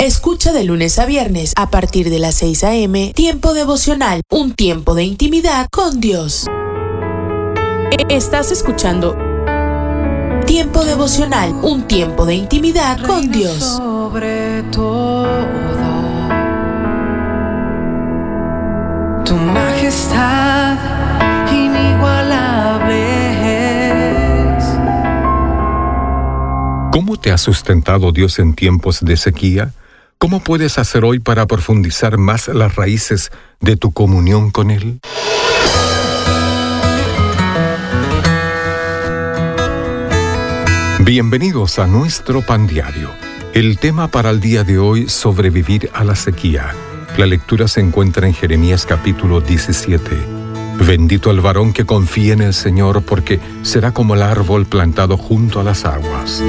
Escucha de lunes a viernes a partir de las 6 a.m. Tiempo devocional, un tiempo de intimidad con Dios. Estás escuchando Tiempo devocional, un tiempo de intimidad con Dios. Sobre todo, tu majestad inigualable es. ¿Cómo te ha sustentado Dios en tiempos de sequía? ¿Cómo puedes hacer hoy para profundizar más las raíces de tu comunión con Él? Bienvenidos a nuestro pan diario. El tema para el día de hoy, sobrevivir a la sequía. La lectura se encuentra en Jeremías capítulo 17. Bendito el varón que confía en el Señor, porque será como el árbol plantado junto a las aguas.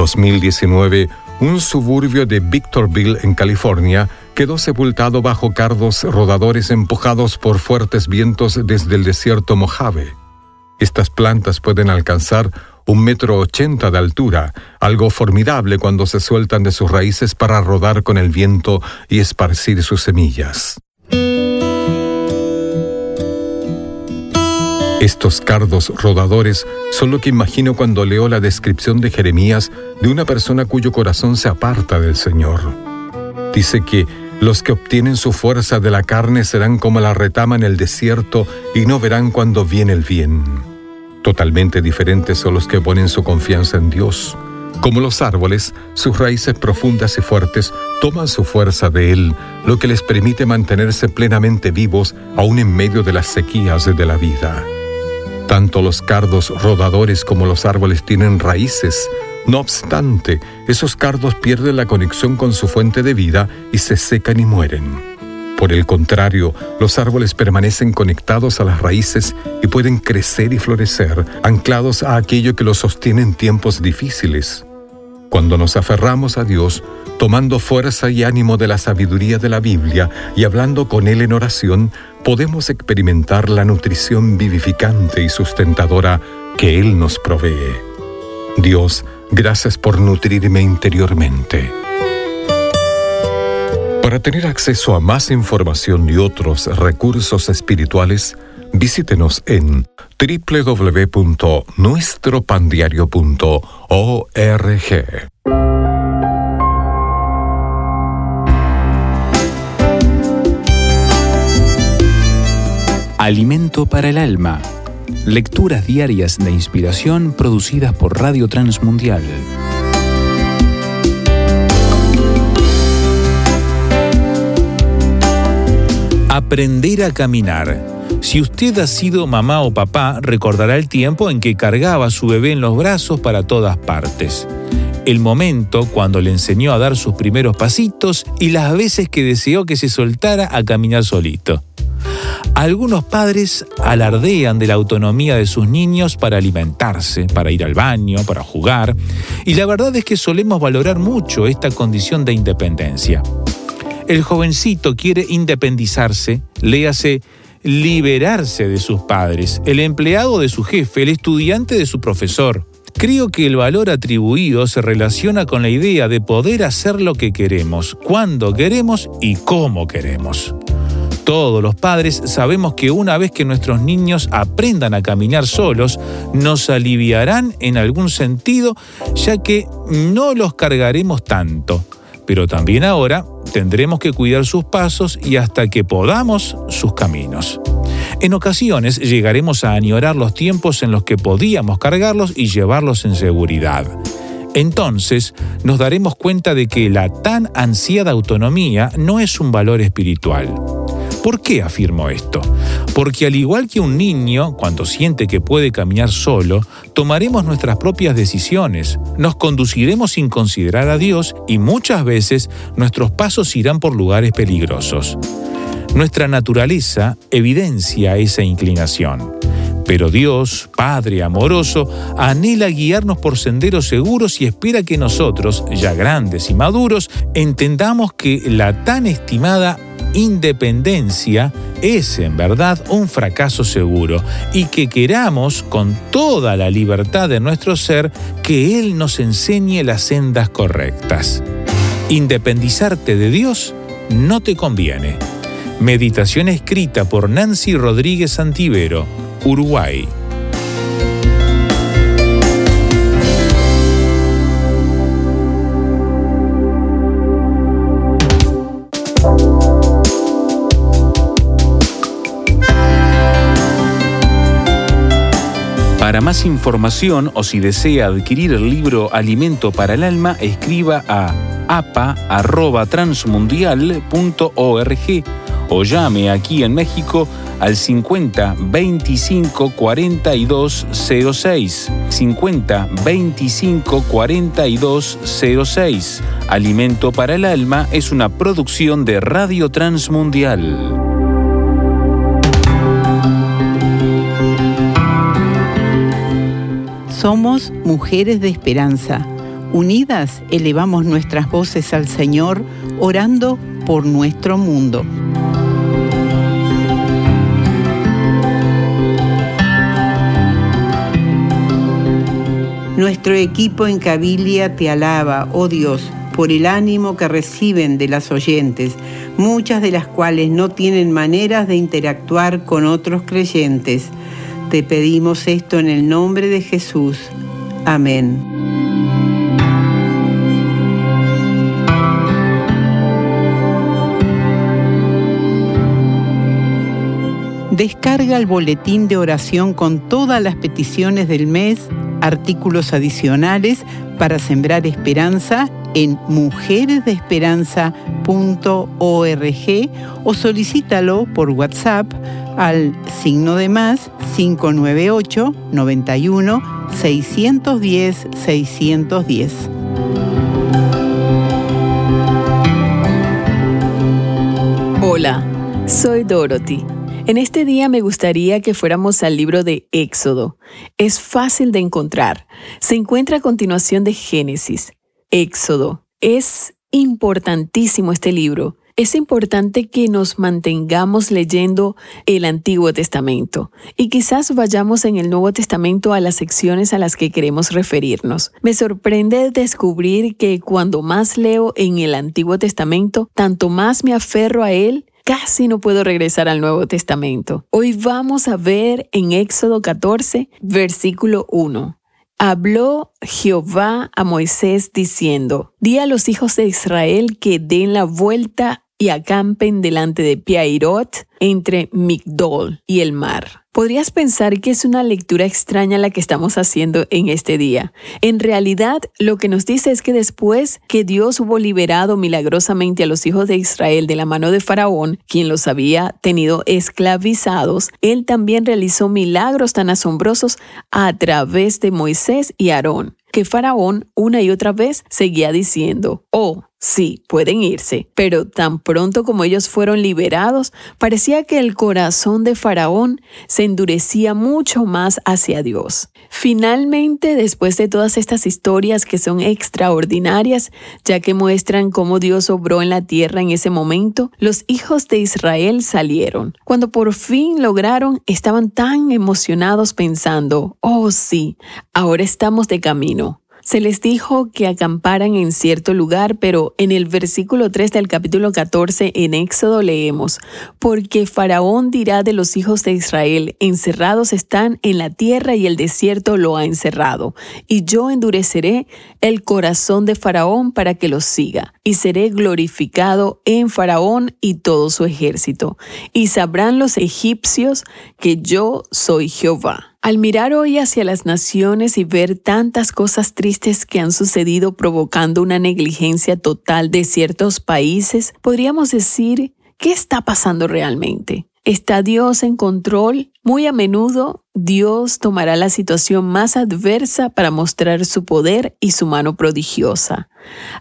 2019, un suburbio de Victorville, en California, quedó sepultado bajo cardos rodadores empujados por fuertes vientos desde el desierto Mojave. Estas plantas pueden alcanzar un metro ochenta de altura, algo formidable cuando se sueltan de sus raíces para rodar con el viento y esparcir sus semillas. Estos cardos rodadores son lo que imagino cuando leo la descripción de Jeremías de una persona cuyo corazón se aparta del Señor. Dice que los que obtienen su fuerza de la carne serán como la retama en el desierto y no verán cuando viene el bien. Totalmente diferentes son los que ponen su confianza en Dios. Como los árboles, sus raíces profundas y fuertes toman su fuerza de Él, lo que les permite mantenerse plenamente vivos aún en medio de las sequías de la vida. Tanto los cardos rodadores como los árboles tienen raíces. No obstante, esos cardos pierden la conexión con su fuente de vida y se secan y mueren. Por el contrario, los árboles permanecen conectados a las raíces y pueden crecer y florecer, anclados a aquello que los sostiene en tiempos difíciles. Cuando nos aferramos a Dios, tomando fuerza y ánimo de la sabiduría de la Biblia y hablando con Él en oración, podemos experimentar la nutrición vivificante y sustentadora que Él nos provee. Dios, gracias por nutrirme interiormente. Para tener acceso a más información y otros recursos espirituales, visítenos en www.nuestropandiario.org. Alimento para el alma. Lecturas diarias de inspiración producidas por Radio Transmundial. Aprender a caminar. Si usted ha sido mamá o papá, recordará el tiempo en que cargaba a su bebé en los brazos para todas partes. El momento cuando le enseñó a dar sus primeros pasitos y las veces que deseó que se soltara a caminar solito. Algunos padres alardean de la autonomía de sus niños para alimentarse, para ir al baño, para jugar, y la verdad es que solemos valorar mucho esta condición de independencia. El jovencito quiere independizarse, léase liberarse de sus padres, el empleado de su jefe, el estudiante de su profesor. Creo que el valor atribuido se relaciona con la idea de poder hacer lo que queremos, cuando queremos y cómo queremos todos los padres sabemos que una vez que nuestros niños aprendan a caminar solos, nos aliviarán en algún sentido, ya que no los cargaremos tanto. Pero también ahora tendremos que cuidar sus pasos y hasta que podamos sus caminos. En ocasiones llegaremos a añorar los tiempos en los que podíamos cargarlos y llevarlos en seguridad. Entonces nos daremos cuenta de que la tan ansiada autonomía no es un valor espiritual. ¿Por qué afirmo esto? Porque al igual que un niño, cuando siente que puede caminar solo, tomaremos nuestras propias decisiones, nos conduciremos sin considerar a Dios y muchas veces nuestros pasos irán por lugares peligrosos. Nuestra naturaleza evidencia esa inclinación Pero Dios, Padre amoroso, anhela guiarnos por senderos seguros y espera que nosotros, ya grandes y maduros, entendamos que la tan estimada independencia es en verdad un fracaso seguro y que queramos con toda la libertad de nuestro ser que Él nos enseñe las sendas correctas. Independizarte de Dios no te conviene. Meditación escrita por Nancy Rodríguez Santivero, Uruguay. Para más información o si desea adquirir el libro Alimento para el Alma, escriba a apa.transmundial.org o llame aquí en México al 50 25 42 06. 50 25 42 06. Alimento para el Alma es una producción de Radio Transmundial. Somos mujeres de esperanza. Unidas elevamos nuestras voces al Señor, orando por nuestro mundo. Nuestro equipo en Cabilia te alaba, oh Dios, por el ánimo que reciben de las oyentes, muchas de las cuales no tienen maneras de interactuar con otros creyentes te pedimos esto en el nombre de Jesús. Amén. Descarga el boletín de oración con todas las peticiones del mes, artículos adicionales para sembrar esperanza en mujeresdeesperanza.org o solicítalo por WhatsApp al signo de más 598 91 610 610. Hola, soy Dorothy. En este día me gustaría que fuéramos al libro de Éxodo. Es fácil de encontrar. Se encuentra a continuación de Génesis. Éxodo. Es importantísimo este libro es importante que nos mantengamos leyendo el Antiguo Testamento y quizás vayamos en el Nuevo Testamento a las secciones a las que queremos referirnos. Me sorprende descubrir que cuando más leo en el Antiguo Testamento, tanto más me aferro a él casi no puedo regresar al Nuevo Testamento. Hoy vamos a ver en Éxodo 14, versículo 1. Habló Jehová a Moisés diciendo, Di a los hijos de Israel que den la vuelta y acampen delante de Piairot entre Migdol y el mar. Podrías pensar que es una lectura extraña la que estamos haciendo en este día. En realidad, lo que nos dice es que después que Dios hubo liberado milagrosamente a los hijos de Israel de la mano de Faraón, quien los había tenido esclavizados, Él también realizó milagros tan asombrosos a través de Moisés y Aarón que Faraón una y otra vez seguía diciendo, oh, sí, pueden irse. Pero tan pronto como ellos fueron liberados, parecía que el corazón de Faraón se endurecía mucho más hacia Dios. Finalmente, después de todas estas historias que son extraordinarias, ya que muestran cómo Dios obró en la tierra en ese momento, los hijos de Israel salieron. Cuando por fin lograron, estaban tan emocionados pensando, oh sí, ahora estamos de camino. Se les dijo que acamparan en cierto lugar, pero en el versículo 3 del capítulo 14 en Éxodo leemos, porque Faraón dirá de los hijos de Israel, encerrados están en la tierra y el desierto lo ha encerrado, y yo endureceré el corazón de Faraón para que los siga, y seré glorificado en Faraón y todo su ejército, y sabrán los egipcios que yo soy Jehová. Al mirar hoy hacia las naciones y ver tantas cosas tristes que han sucedido provocando una negligencia total de ciertos países, podríamos decir, ¿qué está pasando realmente? ¿Está Dios en control? Muy a menudo Dios tomará la situación más adversa para mostrar su poder y su mano prodigiosa.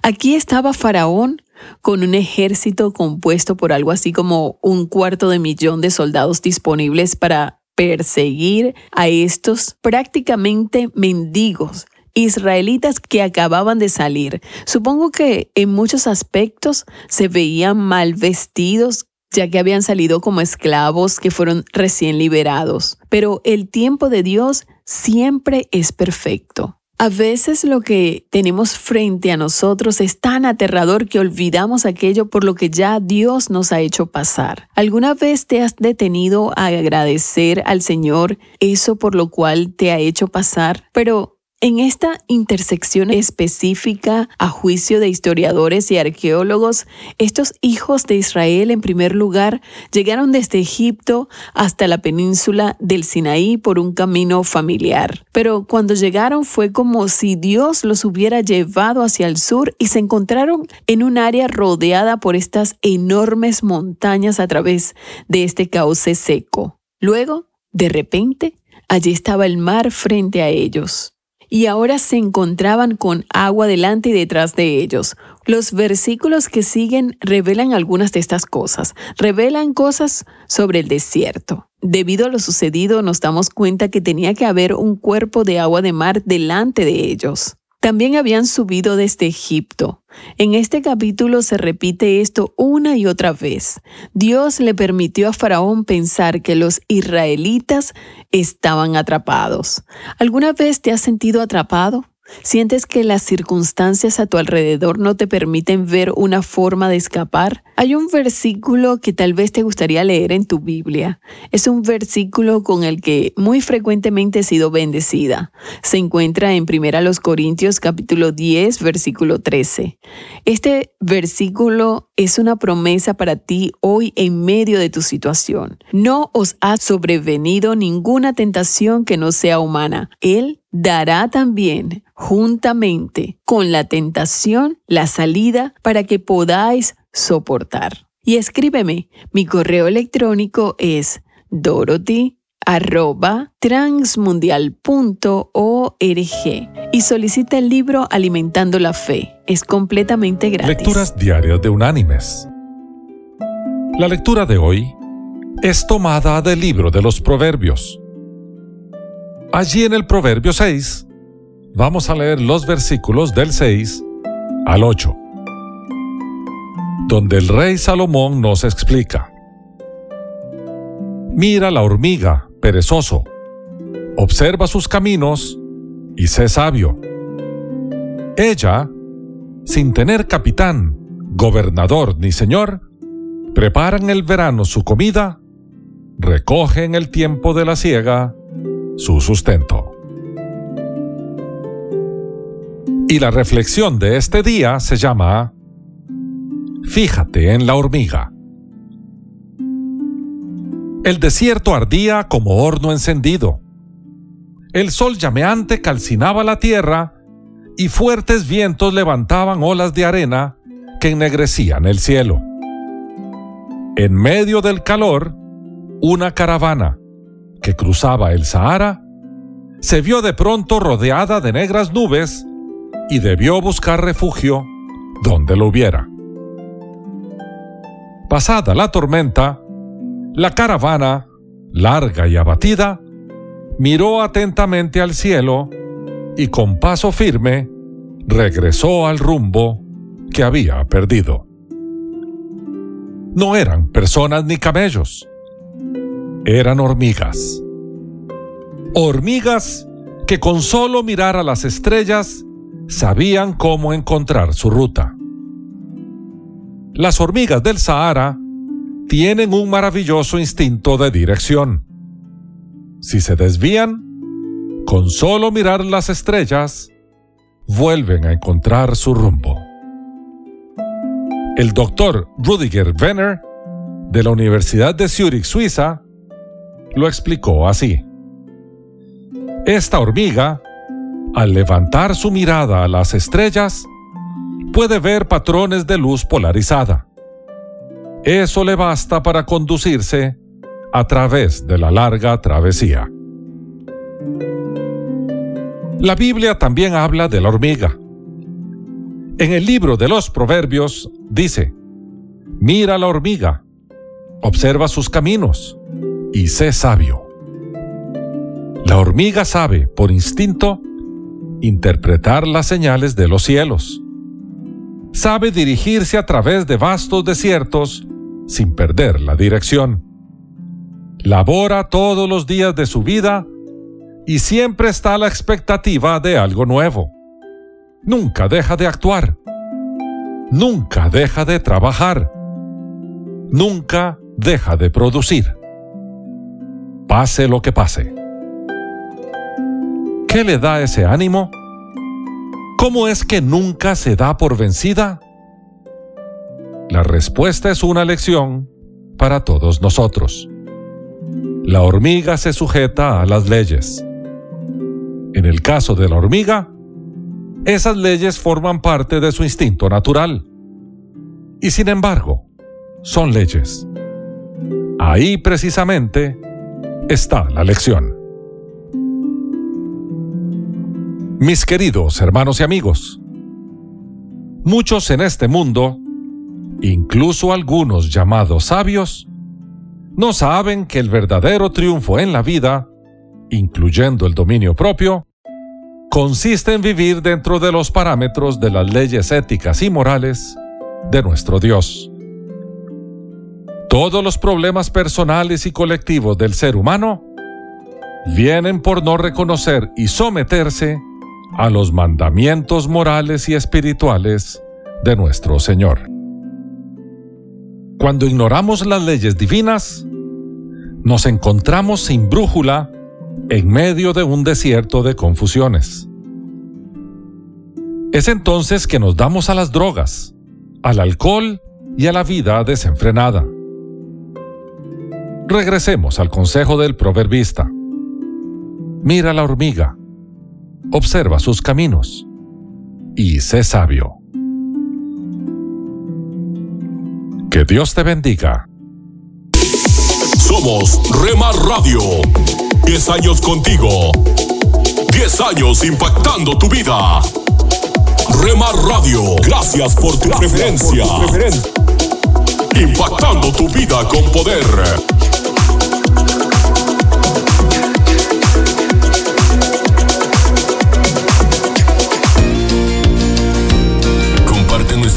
Aquí estaba Faraón con un ejército compuesto por algo así como un cuarto de millón de soldados disponibles para perseguir a estos prácticamente mendigos israelitas que acababan de salir. Supongo que en muchos aspectos se veían mal vestidos ya que habían salido como esclavos que fueron recién liberados. Pero el tiempo de Dios siempre es perfecto. A veces lo que tenemos frente a nosotros es tan aterrador que olvidamos aquello por lo que ya Dios nos ha hecho pasar. ¿Alguna vez te has detenido a agradecer al Señor eso por lo cual te ha hecho pasar? Pero en esta intersección específica, a juicio de historiadores y arqueólogos, estos hijos de Israel en primer lugar llegaron desde Egipto hasta la península del Sinaí por un camino familiar. Pero cuando llegaron fue como si Dios los hubiera llevado hacia el sur y se encontraron en un área rodeada por estas enormes montañas a través de este cauce seco. Luego, de repente, allí estaba el mar frente a ellos y ahora se encontraban con agua delante y detrás de ellos. Los versículos que siguen revelan algunas de estas cosas, revelan cosas sobre el desierto. Debido a lo sucedido nos damos cuenta que tenía que haber un cuerpo de agua de mar delante de ellos. También habían subido desde Egipto. En este capítulo se repite esto una y otra vez. Dios le permitió a Faraón pensar que los israelitas estaban atrapados. ¿Alguna vez te has sentido atrapado? ¿Sientes que las circunstancias a tu alrededor no te permiten ver una forma de escapar? Hay un versículo que tal vez te gustaría leer en tu Biblia. Es un versículo con el que muy frecuentemente he sido bendecida. Se encuentra en 1 Corintios capítulo 10, versículo 13. Este versículo es una promesa para ti hoy en medio de tu situación. No os ha sobrevenido ninguna tentación que no sea humana. Él dará también juntamente con la tentación la salida para que podáis soportar. Y escríbeme, mi correo electrónico es dorothy y solicita el libro Alimentando la Fe. Es completamente gratis. Lecturas diarias de Unánimes. La lectura de hoy es tomada del libro de los Proverbios. Allí en el Proverbio 6 vamos a leer los versículos del 6 al 8 donde el rey Salomón nos explica. Mira la hormiga, perezoso, observa sus caminos y sé sabio. Ella, sin tener capitán, gobernador ni señor, prepara en el verano su comida, recoge en el tiempo de la siega su sustento. Y la reflexión de este día se llama Fíjate en la hormiga. El desierto ardía como horno encendido. El sol llameante calcinaba la tierra y fuertes vientos levantaban olas de arena que ennegrecían el cielo. En medio del calor, una caravana que cruzaba el Sahara se vio de pronto rodeada de negras nubes y debió buscar refugio donde lo hubiera. Pasada la tormenta, la caravana, larga y abatida, miró atentamente al cielo y con paso firme regresó al rumbo que había perdido. No eran personas ni camellos, eran hormigas. Hormigas que con solo mirar a las estrellas sabían cómo encontrar su ruta. Las hormigas del Sahara tienen un maravilloso instinto de dirección. Si se desvían, con solo mirar las estrellas, vuelven a encontrar su rumbo. El doctor Rudiger Wenner, de la Universidad de Zurich, Suiza, lo explicó así. Esta hormiga, al levantar su mirada a las estrellas, puede ver patrones de luz polarizada. Eso le basta para conducirse a través de la larga travesía. La Biblia también habla de la hormiga. En el libro de los Proverbios dice, mira la hormiga, observa sus caminos y sé sabio. La hormiga sabe, por instinto, interpretar las señales de los cielos. Sabe dirigirse a través de vastos desiertos sin perder la dirección. Labora todos los días de su vida y siempre está a la expectativa de algo nuevo. Nunca deja de actuar. Nunca deja de trabajar. Nunca deja de producir. Pase lo que pase. ¿Qué le da ese ánimo? ¿Cómo es que nunca se da por vencida? La respuesta es una lección para todos nosotros. La hormiga se sujeta a las leyes. En el caso de la hormiga, esas leyes forman parte de su instinto natural. Y sin embargo, son leyes. Ahí precisamente está la lección. Mis queridos hermanos y amigos, muchos en este mundo, incluso algunos llamados sabios, no saben que el verdadero triunfo en la vida, incluyendo el dominio propio, consiste en vivir dentro de los parámetros de las leyes éticas y morales de nuestro Dios. Todos los problemas personales y colectivos del ser humano vienen por no reconocer y someterse a los mandamientos morales y espirituales de nuestro Señor. Cuando ignoramos las leyes divinas, nos encontramos sin brújula en medio de un desierto de confusiones. Es entonces que nos damos a las drogas, al alcohol y a la vida desenfrenada. Regresemos al consejo del proverbista. Mira la hormiga, observa sus caminos y sé sabio. Que Dios te bendiga. Somos Remar Radio. 10 años contigo. 10 años impactando tu vida. Remar Radio, gracias por tu preferencia. Impactando tu vida con poder.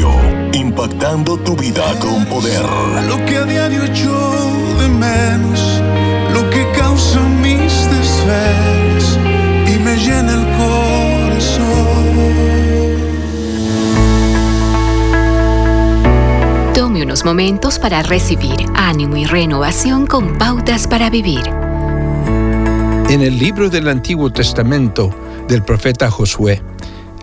Radio, impactando tu vida con poder. lo que a diario echo de menos, lo que causa mis desvelos y me llena el corazón. Tome unos momentos para recibir ánimo y renovación con pautas para vivir. En el libro del Antiguo Testamento del profeta Josué,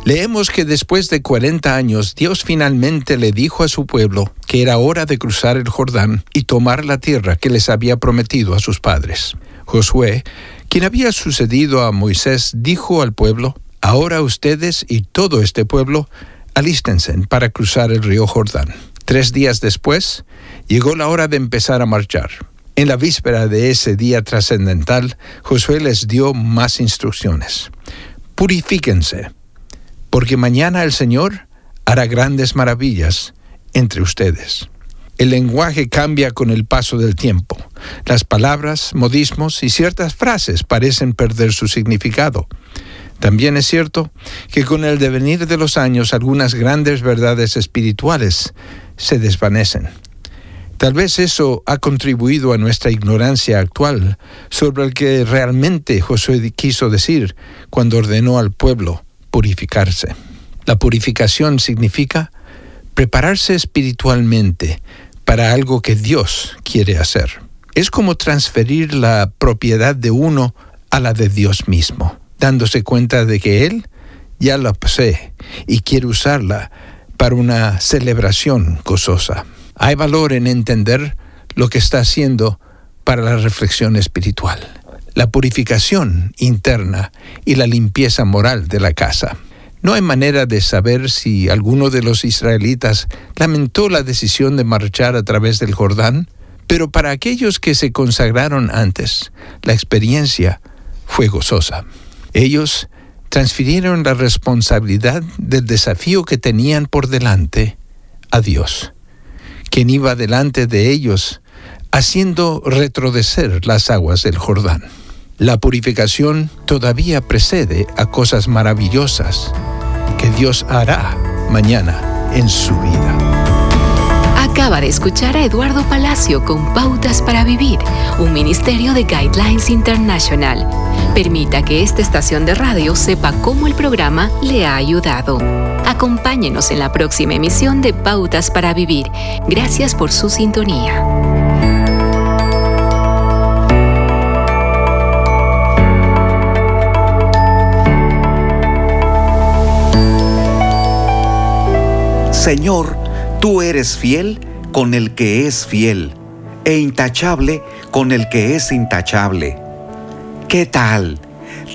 leemos que después de 40 años Dios finalmente le dijo a su pueblo que era hora de cruzar el Jordán y tomar la tierra que les había prometido a sus padres. Josué, quien había sucedido a Moisés, dijo al pueblo, Ahora ustedes y todo este pueblo alístense para cruzar el río Jordán. Tres días después, llegó la hora de empezar a marchar. En la víspera de ese día trascendental, Josué les dio más instrucciones. Purifíquense, porque mañana el Señor hará grandes maravillas entre ustedes. El lenguaje cambia con el paso del tiempo. Las palabras, modismos y ciertas frases parecen perder su significado. También es cierto que con el devenir de los años algunas grandes verdades espirituales se desvanecen. Tal vez eso ha contribuido a nuestra ignorancia actual sobre el que realmente Josué quiso decir cuando ordenó al pueblo purificarse. La purificación significa prepararse espiritualmente para algo que Dios quiere hacer. Es como transferir la propiedad de uno a la de Dios mismo, dándose cuenta de que Él ya la posee y quiere usarla para una celebración gozosa. Hay valor en entender lo que está haciendo para la reflexión espiritual, la purificación interna y la limpieza moral de la casa. No hay manera de saber si alguno de los israelitas lamentó la decisión de marchar a través del Jordán, pero para aquellos que se consagraron antes, la experiencia fue gozosa. Ellos transfirieron la responsabilidad del desafío que tenían por delante a Dios, quien iba delante de ellos haciendo retrodecer las aguas del Jordán. La purificación todavía precede a cosas maravillosas que Dios hará mañana en su vida. Acaba de escuchar a Eduardo Palacio con Pautas para Vivir, un ministerio de Guidelines International. Permita que esta estación de radio sepa cómo el programa le ha ayudado. Acompáñenos en la próxima emisión de Pautas para Vivir. Gracias por su sintonía. Señor, tú eres fiel con el que es fiel e intachable con el que es intachable. ¿Qué tal?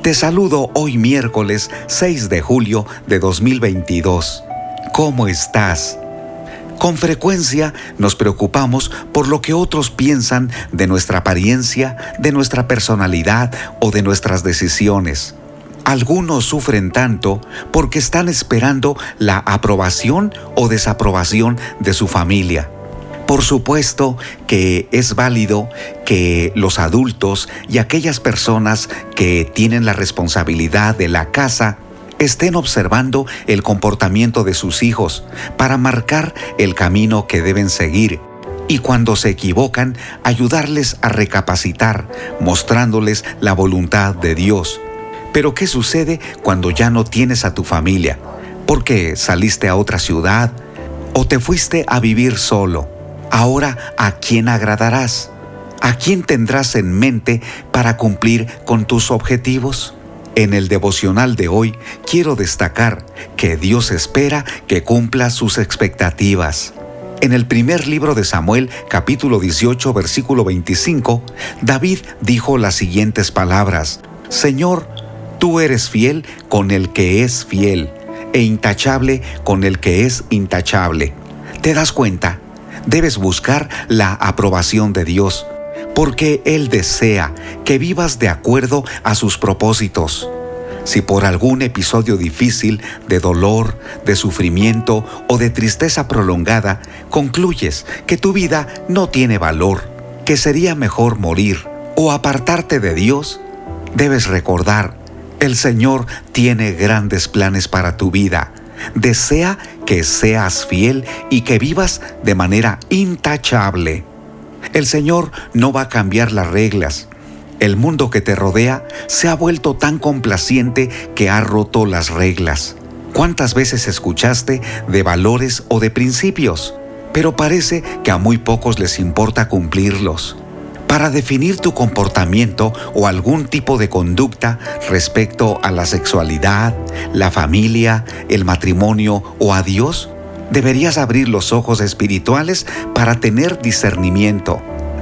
Te saludo hoy miércoles 6 de julio de 2022. ¿Cómo estás? Con frecuencia nos preocupamos por lo que otros piensan de nuestra apariencia, de nuestra personalidad o de nuestras decisiones. Algunos sufren tanto porque están esperando la aprobación o desaprobación de su familia. Por supuesto que es válido que los adultos y aquellas personas que tienen la responsabilidad de la casa estén observando el comportamiento de sus hijos para marcar el camino que deben seguir y cuando se equivocan ayudarles a recapacitar, mostrándoles la voluntad de Dios. Pero ¿qué sucede cuando ya no tienes a tu familia? Porque saliste a otra ciudad o te fuiste a vivir solo. Ahora, ¿a quién agradarás? ¿A quién tendrás en mente para cumplir con tus objetivos? En el devocional de hoy quiero destacar que Dios espera que cumpla sus expectativas. En el primer libro de Samuel, capítulo 18, versículo 25, David dijo las siguientes palabras, Señor, tú eres fiel con el que es fiel e intachable con el que es intachable. ¿Te das cuenta? debes buscar la aprobación de Dios, porque Él desea que vivas de acuerdo a sus propósitos. Si por algún episodio difícil de dolor, de sufrimiento o de tristeza prolongada concluyes que tu vida no tiene valor, que sería mejor morir o apartarte de Dios, debes recordar, el Señor tiene grandes planes para tu vida desea que seas fiel y que vivas de manera intachable. El Señor no va a cambiar las reglas. El mundo que te rodea se ha vuelto tan complaciente que ha roto las reglas. ¿Cuántas veces escuchaste de valores o de principios? Pero parece que a muy pocos les importa cumplirlos para definir tu comportamiento o algún tipo de conducta respecto a la sexualidad, la familia, el matrimonio o a Dios, deberías abrir los ojos espirituales para tener discernimiento.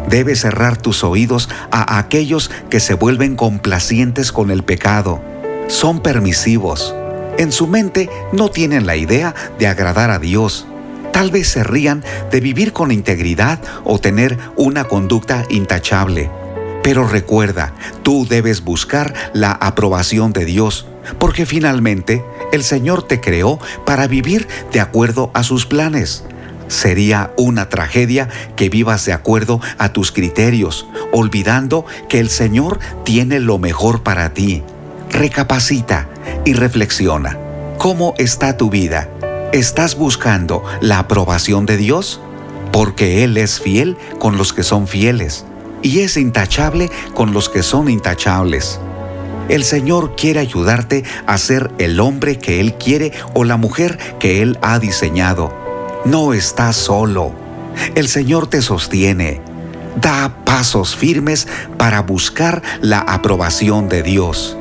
Debes cerrar tus oídos a aquellos que se vuelven complacientes con el pecado. Son permisivos. En su mente no tienen la idea de agradar a Dios Tal vez se rían de vivir con integridad o tener una conducta intachable. Pero recuerda, tú debes buscar la aprobación de Dios, porque finalmente el Señor te creó para vivir de acuerdo a sus planes. Sería una tragedia que vivas de acuerdo a tus criterios, olvidando que el Señor tiene lo mejor para ti. Recapacita y reflexiona. ¿Cómo está tu vida? ¿Estás buscando la aprobación de Dios? Porque Él es fiel con los que son fieles y es intachable con los que son intachables. El Señor quiere ayudarte a ser el hombre que Él quiere o la mujer que Él ha diseñado. No estás solo. El Señor te sostiene. Da pasos firmes para buscar la aprobación de Dios.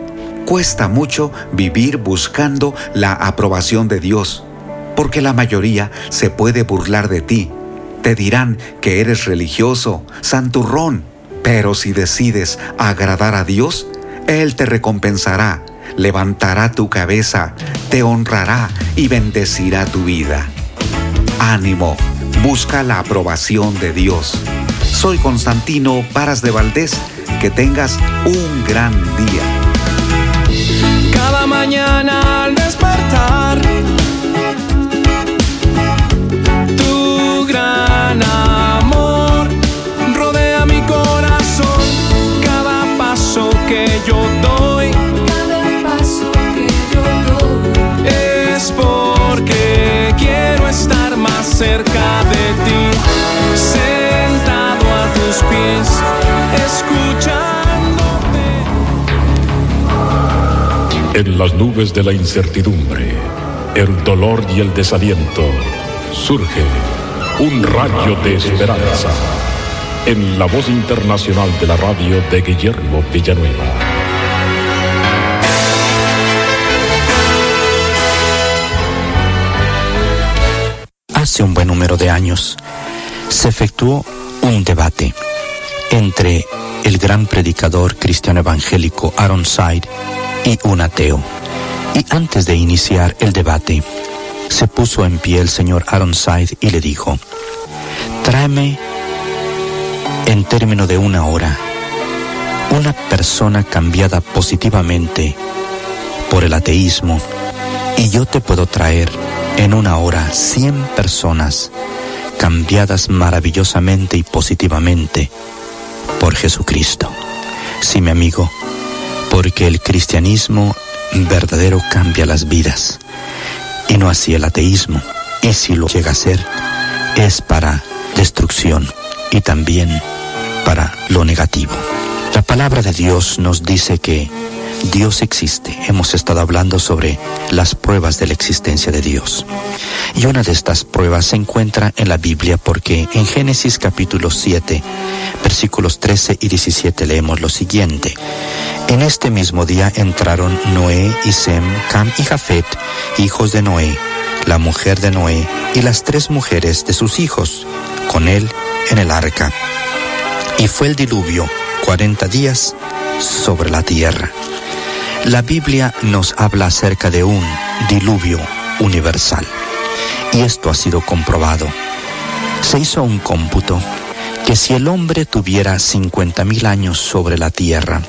Cuesta mucho vivir buscando la aprobación de Dios porque la mayoría se puede burlar de ti. Te dirán que eres religioso, santurrón, pero si decides agradar a Dios, Él te recompensará, levantará tu cabeza, te honrará y bendecirá tu vida. Ánimo, busca la aprobación de Dios. Soy Constantino Paras de Valdés, que tengas un gran día. Cada mañana escuchándome. En las nubes de la incertidumbre, el dolor y el desaliento, surge un rayo de esperanza en la voz internacional de la radio de Guillermo Villanueva. hace un buen número de años, se efectuó un debate entre el gran predicador cristiano evangélico Aaron Side y un ateo. Y antes de iniciar el debate, se puso en pie el señor Aaron Side y le dijo, tráeme en término de una hora una persona cambiada positivamente por el ateísmo y yo te puedo traer en una hora 100 personas cambiadas maravillosamente y positivamente por Jesucristo. Sí, mi amigo, porque el cristianismo verdadero cambia las vidas y no así el ateísmo. Y si lo llega a ser, es para destrucción y también para lo negativo. La palabra de Dios nos dice que Dios existe. Hemos estado hablando sobre las pruebas de la existencia de Dios. Y una de estas pruebas se encuentra en la Biblia porque en Génesis capítulo 7, versículos 13 y 17 leemos lo siguiente. En este mismo día entraron Noé y Sem, Cam y Jafet, hijos de Noé, la mujer de Noé y las tres mujeres de sus hijos, con él en el arca. Y fue el diluvio cuarenta días sobre la tierra. La Biblia nos habla acerca de un diluvio universal. Y esto ha sido comprobado. Se hizo un cómputo que si el hombre tuviera 50 mil años sobre la tierra,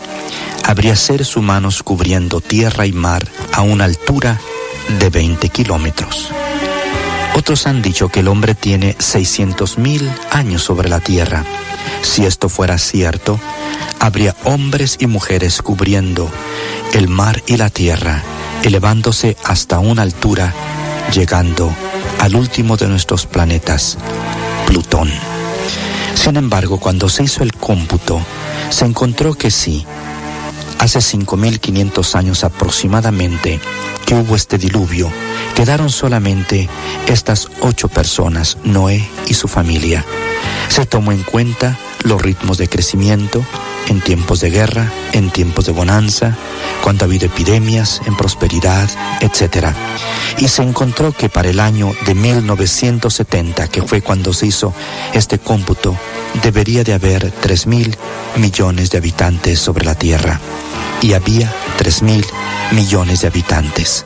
habría seres humanos cubriendo tierra y mar a una altura de 20 kilómetros. Otros han dicho que el hombre tiene 600 mil años sobre la tierra. Si esto fuera cierto, habría hombres y mujeres cubriendo el mar y la tierra, elevándose hasta una altura, llegando al último de nuestros planetas, Plutón. Sin embargo, cuando se hizo el cómputo, se encontró que sí, hace 5.500 años aproximadamente que hubo este diluvio, quedaron solamente estas ocho personas, Noé y su familia. Se tomó en cuenta los ritmos de crecimiento en tiempos de guerra, en tiempos de bonanza, cuando ha habido epidemias, en prosperidad, etc. Y se encontró que para el año de 1970, que fue cuando se hizo este cómputo, debería de haber 3 mil millones de habitantes sobre la Tierra. Y había 3 mil millones de habitantes.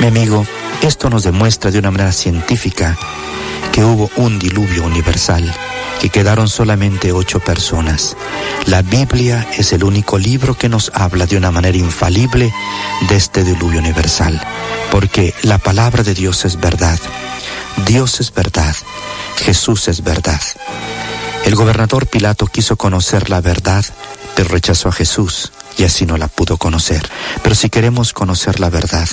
Mi amigo, esto nos demuestra de una manera científica que hubo un diluvio universal, que quedaron solamente ocho personas. La Biblia es el único libro que nos habla de una manera infalible de este diluvio universal, porque la palabra de Dios es verdad. Dios es verdad, Jesús es verdad. El gobernador Pilato quiso conocer la verdad, pero rechazó a Jesús y así no la pudo conocer. Pero si queremos conocer la verdad,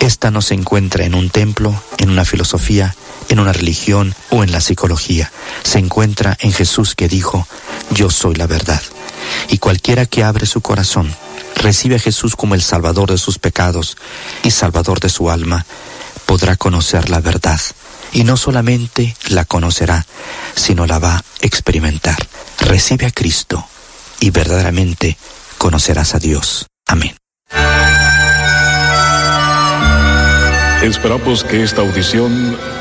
esta no se encuentra en un templo, en una filosofía, en una religión o en la psicología. Se encuentra en Jesús que dijo, yo soy la verdad. Y cualquiera que abre su corazón, recibe a Jesús como el Salvador de sus pecados y Salvador de su alma, podrá conocer la verdad. Y no solamente la conocerá, sino la va a experimentar. Recibe a Cristo y verdaderamente conocerás a Dios. Amén. Esperamos que esta audición,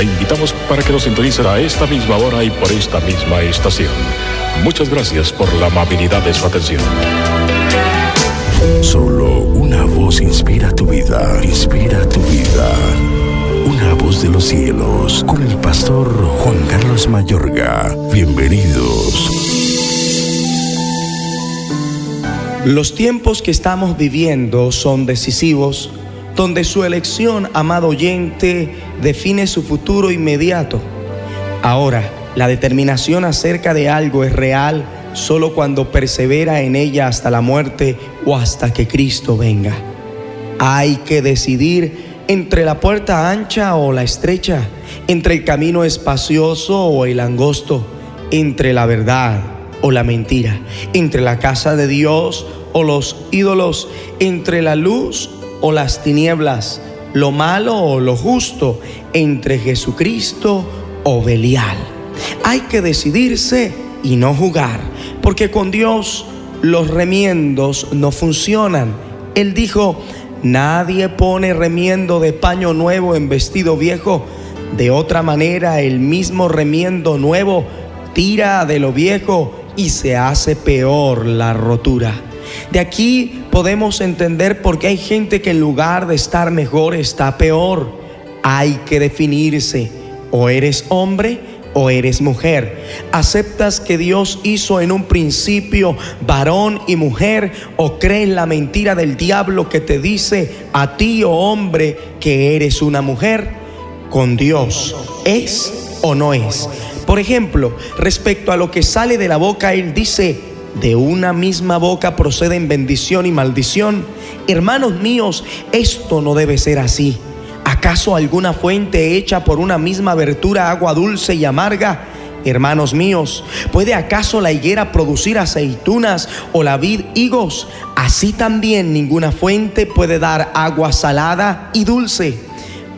Le invitamos para que nos sintonice a esta misma hora y por esta misma estación. Muchas gracias por la amabilidad de su atención. Solo una voz inspira tu vida, inspira tu vida. Una voz de los cielos, con el pastor Juan Carlos Mayorga. Bienvenidos. Los tiempos que estamos viviendo son decisivos donde su elección, amado oyente, define su futuro inmediato. Ahora, la determinación acerca de algo es real solo cuando persevera en ella hasta la muerte o hasta que Cristo venga. Hay que decidir entre la puerta ancha o la estrecha, entre el camino espacioso o el angosto, entre la verdad o la mentira, entre la casa de Dios o los ídolos, entre la luz o las tinieblas, lo malo o lo justo, entre Jesucristo o Belial. Hay que decidirse y no jugar, porque con Dios los remiendos no funcionan. Él dijo, nadie pone remiendo de paño nuevo en vestido viejo. De otra manera, el mismo remiendo nuevo tira de lo viejo y se hace peor la rotura. De aquí podemos entender por qué hay gente que en lugar de estar mejor está peor. Hay que definirse. O eres hombre o eres mujer. ¿Aceptas que Dios hizo en un principio varón y mujer o crees la mentira del diablo que te dice a ti, oh hombre, que eres una mujer? Con Dios, ¿es o no es? Por ejemplo, respecto a lo que sale de la boca, Él dice, de una misma boca proceden bendición y maldición. Hermanos míos, esto no debe ser así. ¿Acaso alguna fuente hecha por una misma abertura agua dulce y amarga? Hermanos míos, ¿puede acaso la higuera producir aceitunas o la vid higos? Así también ninguna fuente puede dar agua salada y dulce.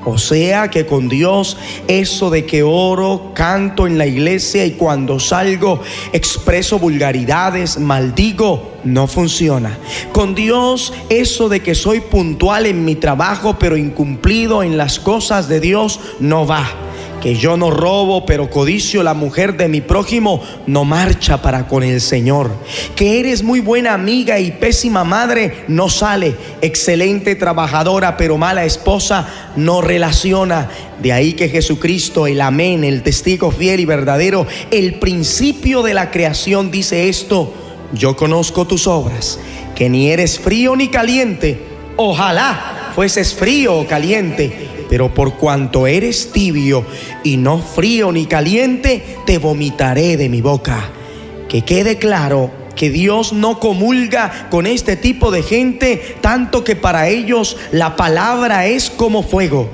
O sea que con Dios eso de que oro, canto en la iglesia y cuando salgo expreso vulgaridades, maldigo, no funciona. Con Dios eso de que soy puntual en mi trabajo pero incumplido en las cosas de Dios no va que yo no robo, pero codicio la mujer de mi prójimo, no marcha para con el Señor. Que eres muy buena amiga y pésima madre, no sale. Excelente trabajadora, pero mala esposa, no relaciona. De ahí que Jesucristo, el amén, el testigo fiel y verdadero, el principio de la creación dice esto, yo conozco tus obras, que ni eres frío ni caliente. Ojalá fueses frío o caliente pero por cuanto eres tibio y no frío ni caliente, te vomitaré de mi boca. Que quede claro que Dios no comulga con este tipo de gente, tanto que para ellos la palabra es como fuego.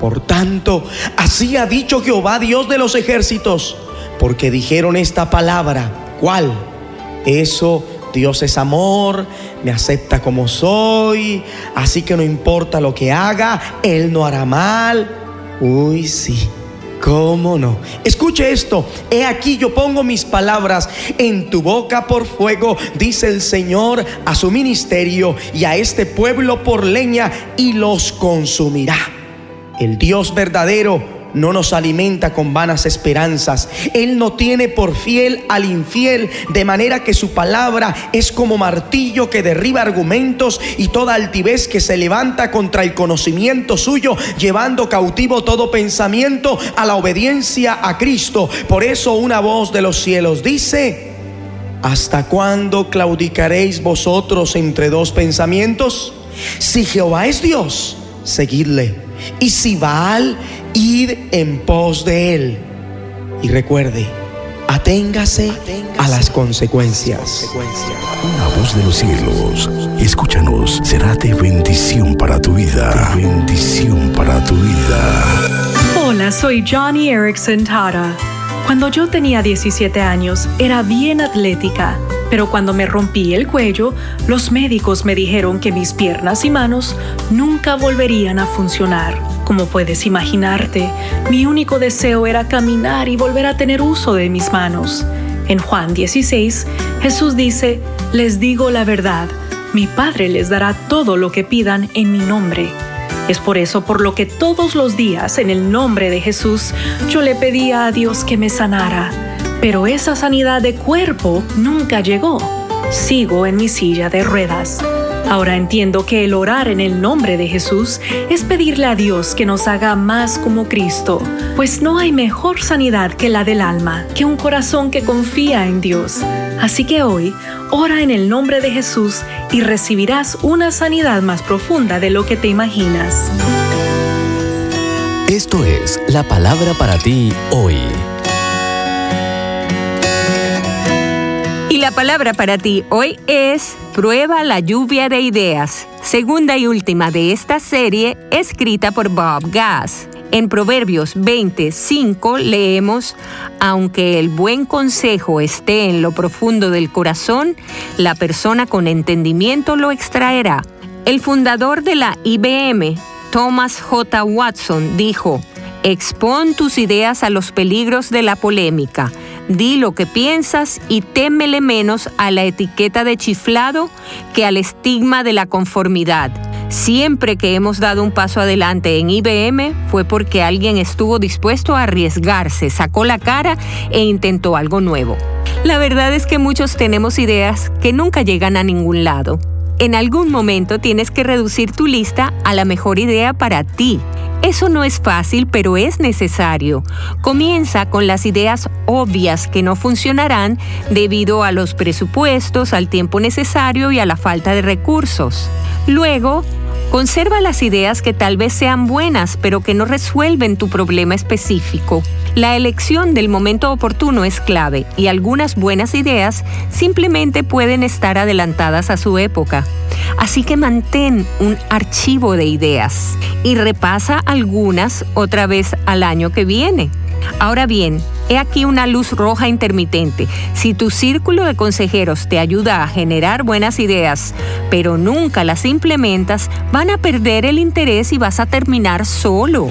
Por tanto, así ha dicho Jehová, Dios de los ejércitos, porque dijeron esta palabra, ¿cuál? Eso Dios es amor, me acepta como soy, así que no importa lo que haga, Él no hará mal. Uy, sí. ¿Cómo no? Escuche esto. He aquí yo pongo mis palabras en tu boca por fuego, dice el Señor a su ministerio y a este pueblo por leña y los consumirá. El Dios verdadero no nos alimenta con vanas esperanzas. Él no tiene por fiel al infiel, de manera que su palabra es como martillo que derriba argumentos y toda altivez que se levanta contra el conocimiento suyo, llevando cautivo todo pensamiento a la obediencia a Cristo. Por eso una voz de los cielos dice, ¿hasta cuándo claudicaréis vosotros entre dos pensamientos? Si Jehová es Dios, seguidle. Y si Baal id en pos de él. Y recuerde, aténgase, a las consecuencias. Una voz de los cielos, escúchanos, será de bendición para tu vida. De bendición para tu vida. Hola, soy Johnny Erickson Tara. Cuando yo tenía 17 años, era bien atlética, pero cuando me rompí el cuello, los médicos me dijeron que mis piernas y manos nunca volverían a funcionar. Como puedes imaginarte, mi único deseo era caminar y volver a tener uso de mis manos. En Juan 16, Jesús dice, les digo la verdad, mi Padre les dará todo lo que pidan en mi nombre. Es por eso por lo que todos los días en el nombre de Jesús yo le pedía a Dios que me sanara. Pero esa sanidad de cuerpo nunca llegó. Sigo en mi silla de ruedas. Ahora entiendo que el orar en el nombre de Jesús es pedirle a Dios que nos haga más como Cristo, pues no hay mejor sanidad que la del alma, que un corazón que confía en Dios. Así que hoy, ora en el nombre de Jesús y recibirás una sanidad más profunda de lo que te imaginas. Esto es la palabra para ti hoy. Palabra para ti hoy es Prueba la lluvia de ideas, segunda y última de esta serie escrita por Bob Gass. En Proverbios 25 leemos, aunque el buen consejo esté en lo profundo del corazón, la persona con entendimiento lo extraerá. El fundador de la IBM, Thomas J. Watson, dijo, Expon tus ideas a los peligros de la polémica. Di lo que piensas y témele menos a la etiqueta de chiflado que al estigma de la conformidad. Siempre que hemos dado un paso adelante en IBM fue porque alguien estuvo dispuesto a arriesgarse, sacó la cara e intentó algo nuevo. La verdad es que muchos tenemos ideas que nunca llegan a ningún lado. En algún momento tienes que reducir tu lista a la mejor idea para ti eso no es fácil, pero es necesario. Comienza con las ideas obvias que no funcionarán debido a los presupuestos, al tiempo necesario y a la falta de recursos. Luego, Conserva las ideas que tal vez sean buenas, pero que no resuelven tu problema específico. La elección del momento oportuno es clave y algunas buenas ideas simplemente pueden estar adelantadas a su época. Así que mantén un archivo de ideas y repasa algunas otra vez al año que viene. Ahora bien, he aquí una luz roja intermitente. Si tu círculo de consejeros te ayuda a generar buenas ideas, pero nunca las implementas, van a perder el interés y vas a terminar solo.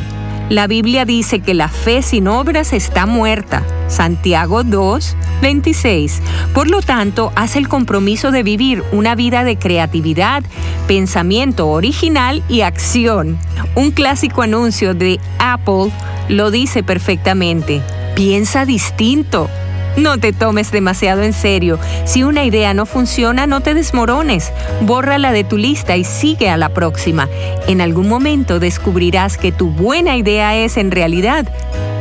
La Biblia dice que la fe sin obras está muerta. Santiago 2, 26. Por lo tanto, haz el compromiso de vivir una vida de creatividad, pensamiento original y acción. Un clásico anuncio de Apple lo dice perfectamente. Piensa distinto. No te tomes demasiado en serio. Si una idea no funciona, no te desmorones. Bórrala de tu lista y sigue a la próxima. En algún momento descubrirás que tu buena idea es en realidad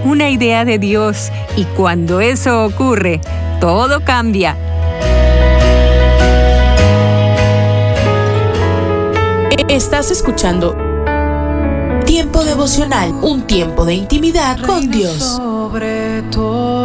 una idea de Dios. Y cuando eso ocurre, todo cambia. Estás escuchando Tiempo devocional, un tiempo de intimidad con Dios. Sobre todo,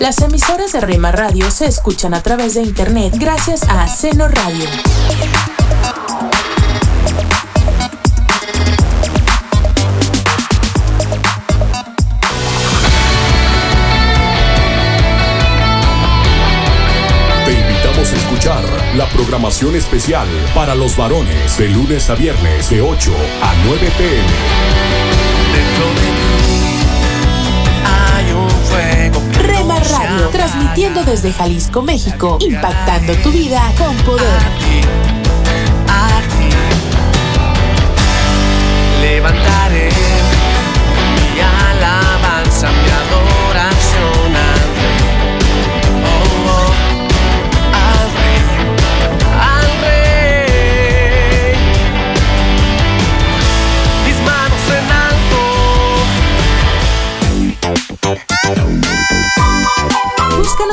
Las emisoras de Rema Radio se escuchan a través de internet gracias a Seno Radio. Te invitamos a escuchar la programación especial para los varones de lunes a viernes de 8 a 9 pm. Radio, transmitiendo desde Jalisco, México, impactando tu vida con poder. Levantaré mi alabanza, mi adoración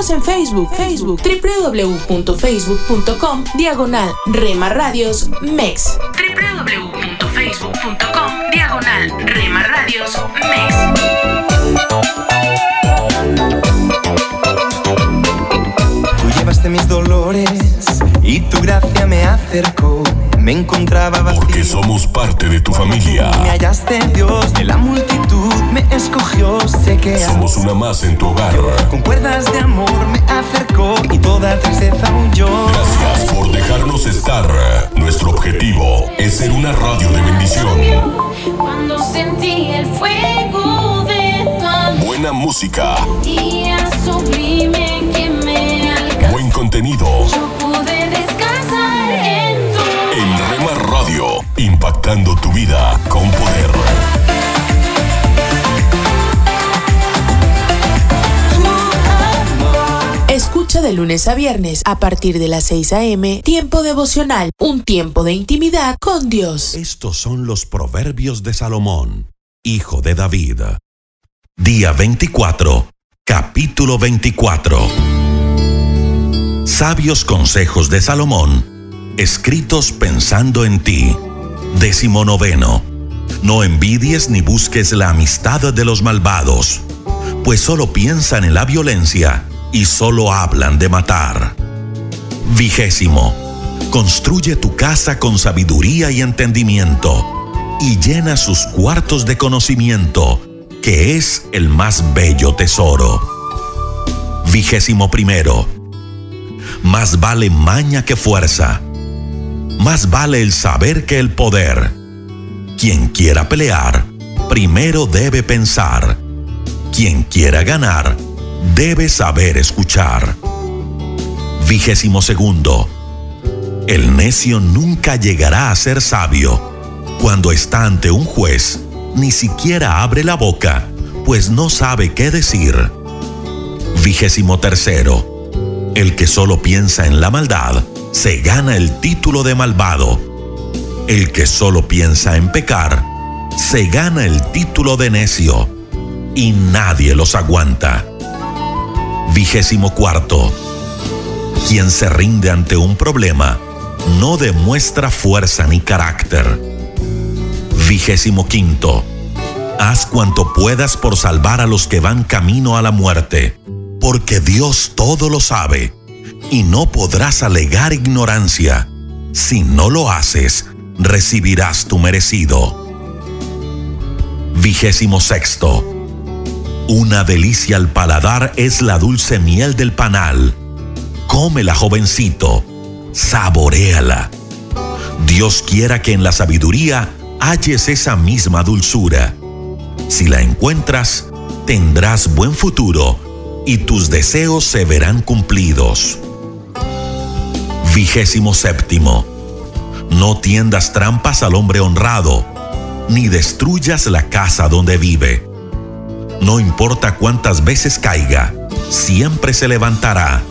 Búscanos en Facebook, Facebook, www.facebook.com, diagonal Rema Radios MEX. www.facebook.com, diagonal Rema Radios MEX. Tú llevaste mis dolores y tu gracia me acercó. me encontraba vacío. Porque somos parte de tu familia. Me hallaste Dios, de la multitud me escogió, sé que Somos una más en tu hogar. con cuerdas de amor me acercó y toda tristeza huyó. Gracias por dejarnos estar. Nuestro objetivo es ser una radio de bendición. Cuando sentí el fuego de tu amor. Buena música, Día sublime que me alcanzó. buen contenido. Pude descansar en tu En Rema Radio, impactando tu vida con poder. De lunes a viernes a partir de las 6 a.m. Tiempo devocional, un tiempo de intimidad con Dios. Estos son los proverbios de Salomón, hijo de David. Día 24, capítulo 24. Sabios consejos de Salomón, escritos pensando en ti. Décimo noveno. No envidies ni busques la amistad de los malvados, pues solo piensan en la violencia y solo hablan de matar. Vigésimo. Construye tu casa con sabiduría y entendimiento, y llena sus cuartos de conocimiento, que es el más bello tesoro. Vigésimo primero. Más vale maña que fuerza. Más vale el saber que el poder. Quien quiera pelear, primero debe pensar. Quien quiera ganar, debe saber escuchar. Vigésimo segundo. El necio nunca llegará a ser sabio. Cuando está ante un juez, ni siquiera abre la boca, pues no sabe qué decir. Vigésimo tercero. El que solo piensa en la maldad, se gana el título de malvado. El que solo piensa en pecar, se gana el título de necio. Y nadie los aguanta. Vigésimo cuarto. Quien se rinde ante un problema no demuestra fuerza ni carácter. Vigésimo quinto. Haz cuanto puedas por salvar a los que van camino a la muerte, porque Dios todo lo sabe, y no podrás alegar ignorancia. Si no lo haces, recibirás tu merecido. Vigésimo sexto. Una delicia al paladar es la dulce miel del panal. Cómela, jovencito, saboréala. Dios quiera que en la sabiduría halles esa misma dulzura. Si la encuentras, tendrás buen futuro y tus deseos se verán cumplidos. Vigésimo séptimo. No tiendas trampas al hombre honrado, ni destruyas la casa donde vive. No importa cuántas veces caiga, siempre se levantará.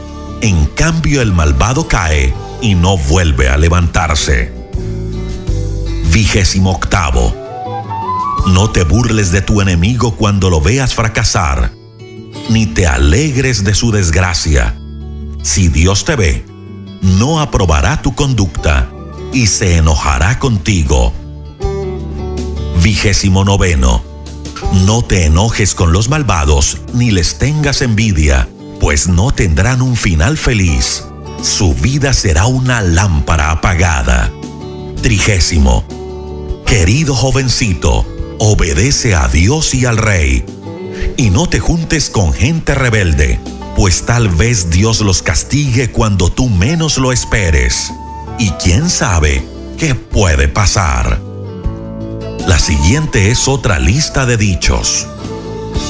En cambio el malvado cae y no vuelve a levantarse. Vigésimo octavo. No te burles de tu enemigo cuando lo veas fracasar, ni te alegres de su desgracia. Si Dios te ve, no aprobará tu conducta y se enojará contigo. Vigésimo noveno. No te enojes con los malvados, ni les tengas envidia, pues no tendrán un final feliz. Su vida será una lámpara apagada. Trigésimo. Querido jovencito, obedece a Dios y al Rey, y no te juntes con gente rebelde, pues tal vez Dios los castigue cuando tú menos lo esperes. Y quién sabe qué puede pasar. La siguiente es otra lista de dichos.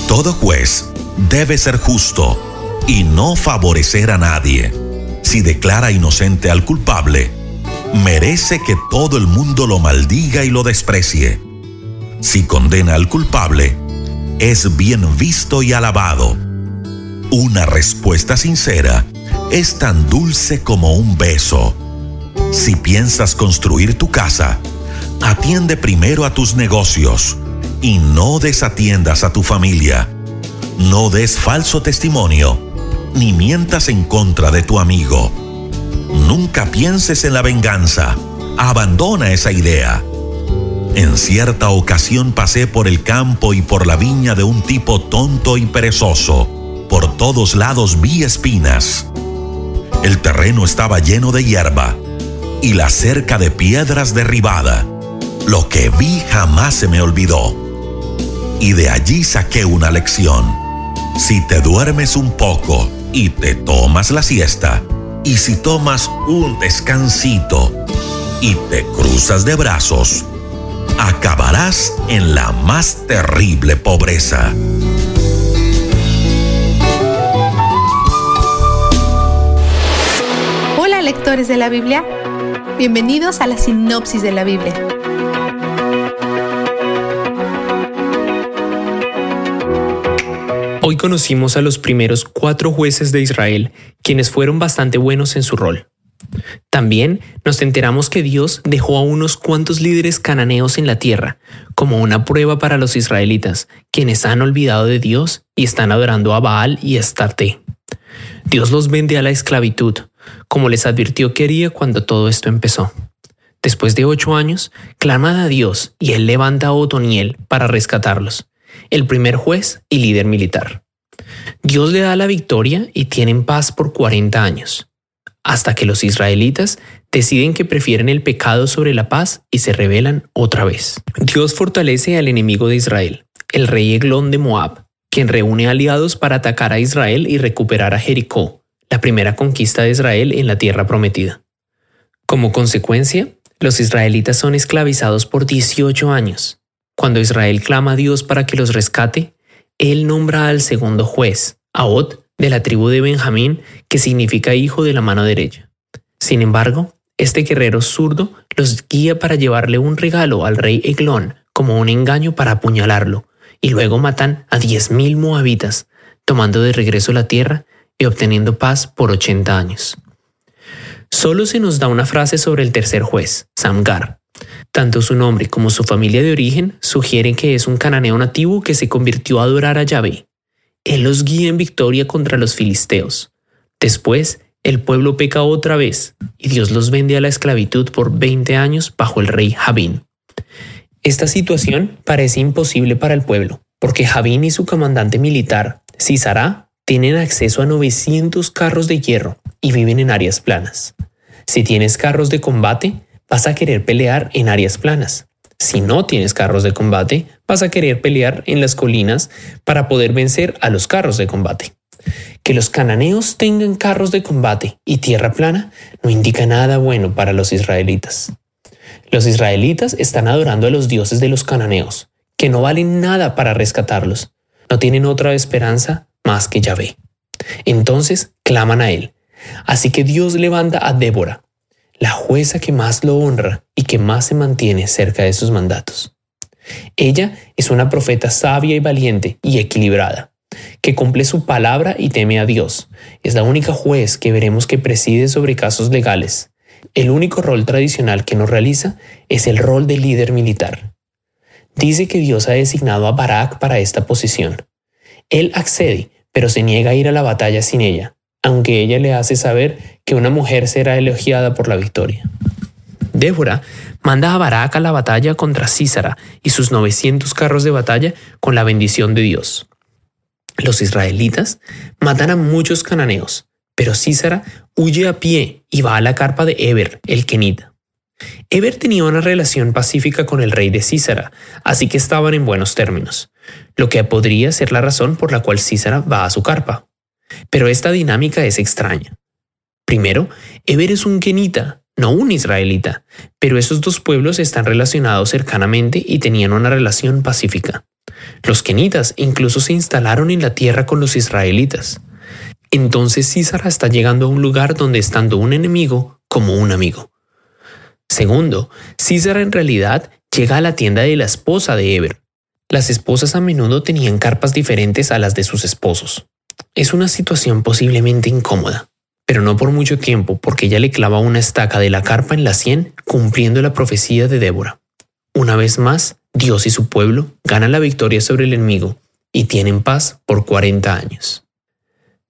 Todo juez debe ser justo y no favorecer a nadie. Si declara inocente al culpable, merece que todo el mundo lo maldiga y lo desprecie. Si condena al culpable, es bien visto y alabado. Una respuesta sincera es tan dulce como un beso. Si piensas construir tu casa, atiende primero a tus negocios y no desatiendas a tu familia. No des falso testimonio ni mientas en contra de tu amigo. Nunca pienses en la venganza. Abandona esa idea. En cierta ocasión pasé por el campo y por la viña de un tipo tonto y perezoso. Por todos lados vi espinas. El terreno estaba lleno de hierba. y la cerca de piedras derribada. Lo que vi jamás se me olvidó. Y de allí saqué una lección. Si te duermes un poco y te tomas la siesta, y si tomas un descansito y te cruzas de brazos, acabarás en la más terrible pobreza. Hola lectores de la Biblia, bienvenidos a la sinopsis de la Biblia. Hoy conocimos a los primeros cuatro jueces de Israel, quienes fueron bastante buenos en su rol. También nos enteramos que Dios dejó a unos cuantos líderes cananeos en la tierra, como una prueba para los israelitas, quienes han olvidado de Dios y están adorando a Baal y Astarte. Dios los vende a la esclavitud, como les advirtió que haría cuando todo esto empezó. Después de ocho años, claman a Dios y Él levanta a Otoniel para rescatarlos, el primer juez y líder militar. Dios le da la victoria y tienen paz por 40 años, hasta que los israelitas deciden que prefieren el pecado sobre la paz y se rebelan otra vez. Dios fortalece al enemigo de Israel, el rey Eglón de Moab, quien reúne aliados para atacar a Israel y recuperar a Jericó, la primera conquista de Israel en la tierra prometida. Como consecuencia, los israelitas son esclavizados por 18 años. Cuando Israel clama a Dios para que los rescate, él nombra al segundo juez, Aod, de la tribu de Benjamín, que significa hijo de la mano derecha. Sin embargo, este guerrero zurdo los guía para llevarle un regalo al rey Eglón como un engaño para apuñalarlo, y luego matan a 10.000 moabitas, tomando de regreso la tierra y obteniendo paz por 80 años. Solo se nos da una frase sobre el tercer juez, Samgar. Tanto su nombre como su familia de origen sugieren que es un cananeo nativo que se convirtió a adorar a Yahvé. Él los guía en victoria contra los filisteos. Después, el pueblo peca otra vez y Dios los vende a la esclavitud por 20 años bajo el rey Jabín. Esta situación parece imposible para el pueblo, porque Jabín y su comandante militar, Cisará, tienen acceso a 900 carros de hierro y viven en áreas planas. Si tienes carros de combate, vas a querer pelear en áreas planas. Si no tienes carros de combate, vas a querer pelear en las colinas para poder vencer a los carros de combate. Que los cananeos tengan carros de combate y tierra plana no indica nada bueno para los israelitas. Los israelitas están adorando a los dioses de los cananeos, que no valen nada para rescatarlos. No tienen otra esperanza más que Yahvé. Entonces claman a él. Así que Dios levanta a Débora, la jueza que más lo honra y que más se mantiene cerca de sus mandatos. Ella es una profeta sabia y valiente y equilibrada, que cumple su palabra y teme a Dios. Es la única juez que veremos que preside sobre casos legales. El único rol tradicional que no realiza es el rol de líder militar. Dice que Dios ha designado a Barak para esta posición. Él accede, pero se niega a ir a la batalla sin ella, aunque ella le hace saber que una mujer será elogiada por la victoria. Débora manda a Barak a la batalla contra Císara y sus 900 carros de batalla con la bendición de Dios. Los israelitas matan a muchos cananeos, pero Císara huye a pie y va a la carpa de Eber, el kenita. Eber tenía una relación pacífica con el rey de Císara, así que estaban en buenos términos, lo que podría ser la razón por la cual Císara va a su carpa. Pero esta dinámica es extraña. Primero, Eber es un kenita, no un israelita, pero esos dos pueblos están relacionados cercanamente y tenían una relación pacífica. Los kenitas incluso se instalaron en la tierra con los israelitas. Entonces Císara está llegando a un lugar donde estando un enemigo como un amigo. Segundo, Císara en realidad llega a la tienda de la esposa de Eber. Las esposas a menudo tenían carpas diferentes a las de sus esposos. Es una situación posiblemente incómoda, pero no por mucho tiempo porque ella le clava una estaca de la carpa en la sien cumpliendo la profecía de Débora. Una vez más, Dios y su pueblo ganan la victoria sobre el enemigo y tienen paz por 40 años.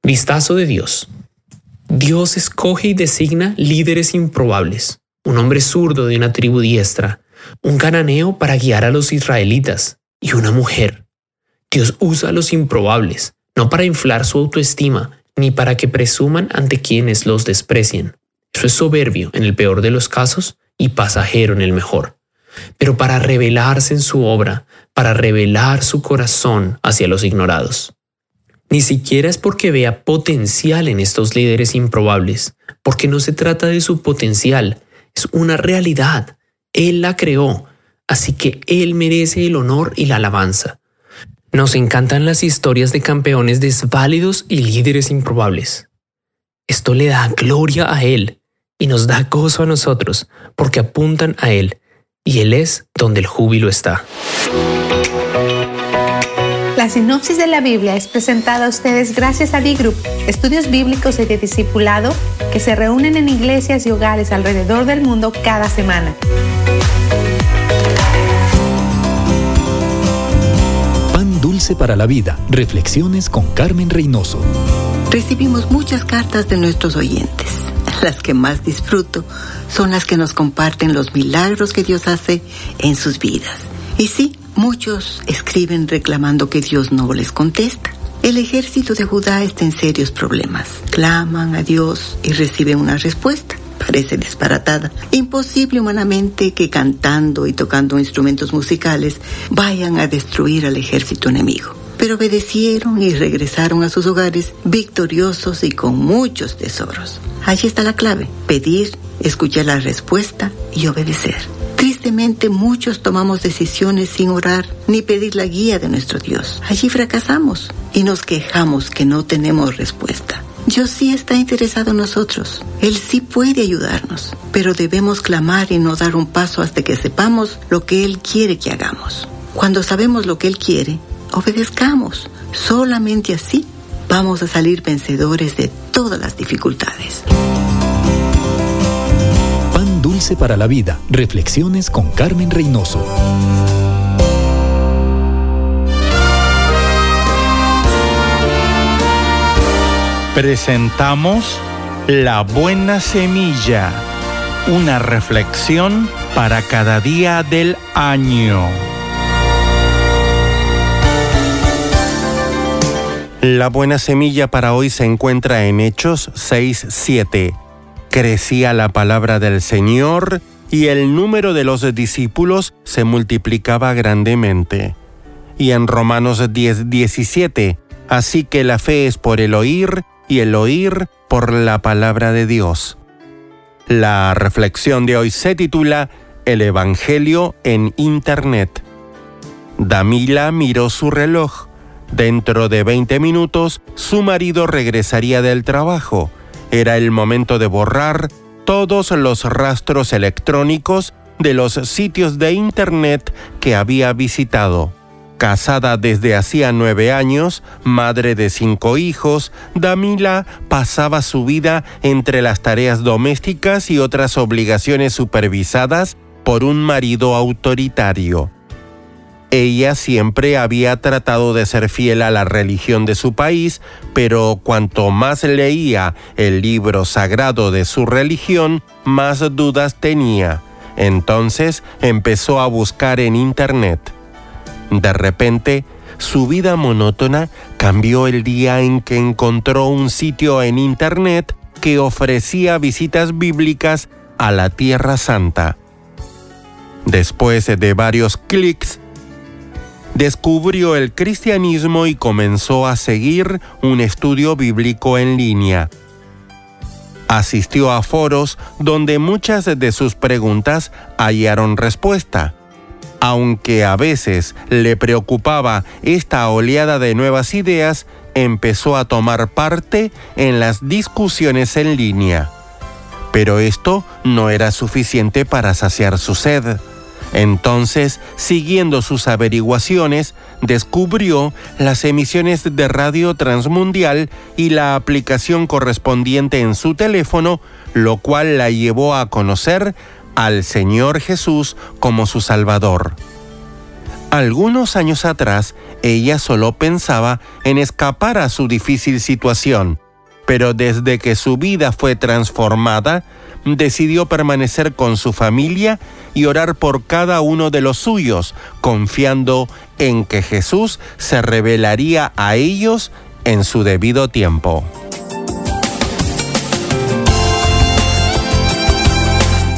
Vistazo de Dios. Dios escoge y designa líderes improbables, un hombre zurdo de una tribu diestra, un cananeo para guiar a los israelitas y una mujer. Dios usa los improbables, no para inflar su autoestima, ni para que presuman ante quienes los desprecian. Eso es soberbio en el peor de los casos y pasajero en el mejor. Pero para revelarse en su obra, para revelar su corazón hacia los ignorados. Ni siquiera es porque vea potencial en estos líderes improbables, porque no se trata de su potencial, es una realidad. Él la creó, así que Él merece el honor y la alabanza. Nos encantan las historias de campeones desválidos y líderes improbables. Esto le da gloria a Él y nos da gozo a nosotros porque apuntan a Él y Él es donde el júbilo está. La sinopsis de la Biblia es presentada a ustedes gracias a D-Group, estudios bíblicos y de discipulado que se reúnen en iglesias y hogares alrededor del mundo cada semana. Dulce para la vida. Reflexiones con Carmen Reynoso. Recibimos muchas cartas de nuestros oyentes. Las que más disfruto son las que nos comparten los milagros que Dios hace en sus vidas. Y sí, muchos escriben reclamando que Dios no les contesta. El ejército de Judá está en serios problemas. Claman a Dios y reciben una respuesta. Parece disparatada. Imposible humanamente que cantando y tocando instrumentos musicales vayan a destruir al ejército enemigo pero obedecieron y regresaron a sus hogares victoriosos y con muchos tesoros. Allí está la clave, pedir, escuchar la respuesta y obedecer. Tristemente muchos tomamos decisiones sin orar ni pedir la guía de nuestro Dios. Allí fracasamos y nos quejamos que no tenemos respuesta. Dios sí está interesado en nosotros. Él sí puede ayudarnos, pero debemos clamar y no dar un paso hasta que sepamos lo que Él quiere que hagamos. Cuando sabemos lo que Él quiere, obedezcamos. Solamente así vamos a salir vencedores de todas las dificultades. Pan dulce para la vida. Reflexiones con Carmen Reynoso. Presentamos La Buena Semilla, una reflexión para cada día del año. La buena semilla para hoy se encuentra en Hechos 6:7. Crecía la palabra del Señor y el número de los discípulos se multiplicaba grandemente. Y en Romanos 10:17, así que la fe es por el oír y el oír por la palabra de Dios. La reflexión de hoy se titula El Evangelio en Internet. Damila miró su reloj Dentro de 20 minutos, su marido regresaría del trabajo. Era el momento de borrar todos los rastros electrónicos de los sitios de Internet que había visitado. Casada desde hacía nueve años, madre de cinco hijos, Damila pasaba su vida entre las tareas domésticas y otras obligaciones supervisadas por un marido autoritario. Ella siempre había tratado de ser fiel a la religión de su país, pero cuanto más leía el libro sagrado de su religión, más dudas tenía. Entonces empezó a buscar en Internet. De repente, su vida monótona cambió el día en que encontró un sitio en Internet que ofrecía visitas bíblicas a la Tierra Santa. Después de varios clics, descubrió el cristianismo y comenzó a seguir un estudio bíblico en línea. Asistió a foros donde muchas de sus preguntas hallaron respuesta. Aunque a veces le preocupaba esta oleada de nuevas ideas, empezó a tomar parte en las discusiones en línea. Pero esto no era suficiente para saciar su sed. Entonces, siguiendo sus averiguaciones, descubrió las emisiones de radio transmundial y la aplicación correspondiente en su teléfono, lo cual la llevó a conocer al Señor Jesús como su Salvador. Algunos años atrás, ella solo pensaba en escapar a su difícil situación, pero desde que su vida fue transformada, decidió permanecer con su familia y orar por cada uno de los suyos, confiando en que Jesús se revelaría a ellos en su debido tiempo.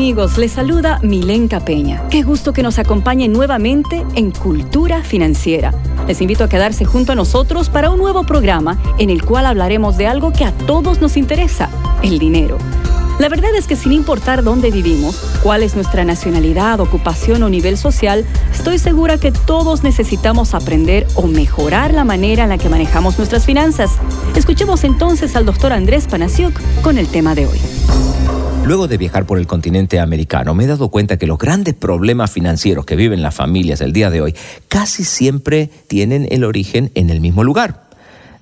amigos? Les saluda Milenka Peña. Qué gusto que nos acompañen nuevamente en Cultura Financiera. Les invito a quedarse junto a nosotros para un nuevo programa en el cual hablaremos de algo que a todos nos interesa, el dinero. La verdad es que sin importar dónde vivimos, cuál es nuestra nacionalidad, ocupación o nivel social, estoy segura que todos necesitamos aprender o mejorar la manera en la que manejamos nuestras finanzas. Escuchemos entonces al doctor Andrés Panasiuk con el tema de hoy. Luego de viajar por el continente americano, me he dado cuenta que los grandes problemas financieros que viven las familias el día de hoy casi siempre tienen el origen en el mismo lugar.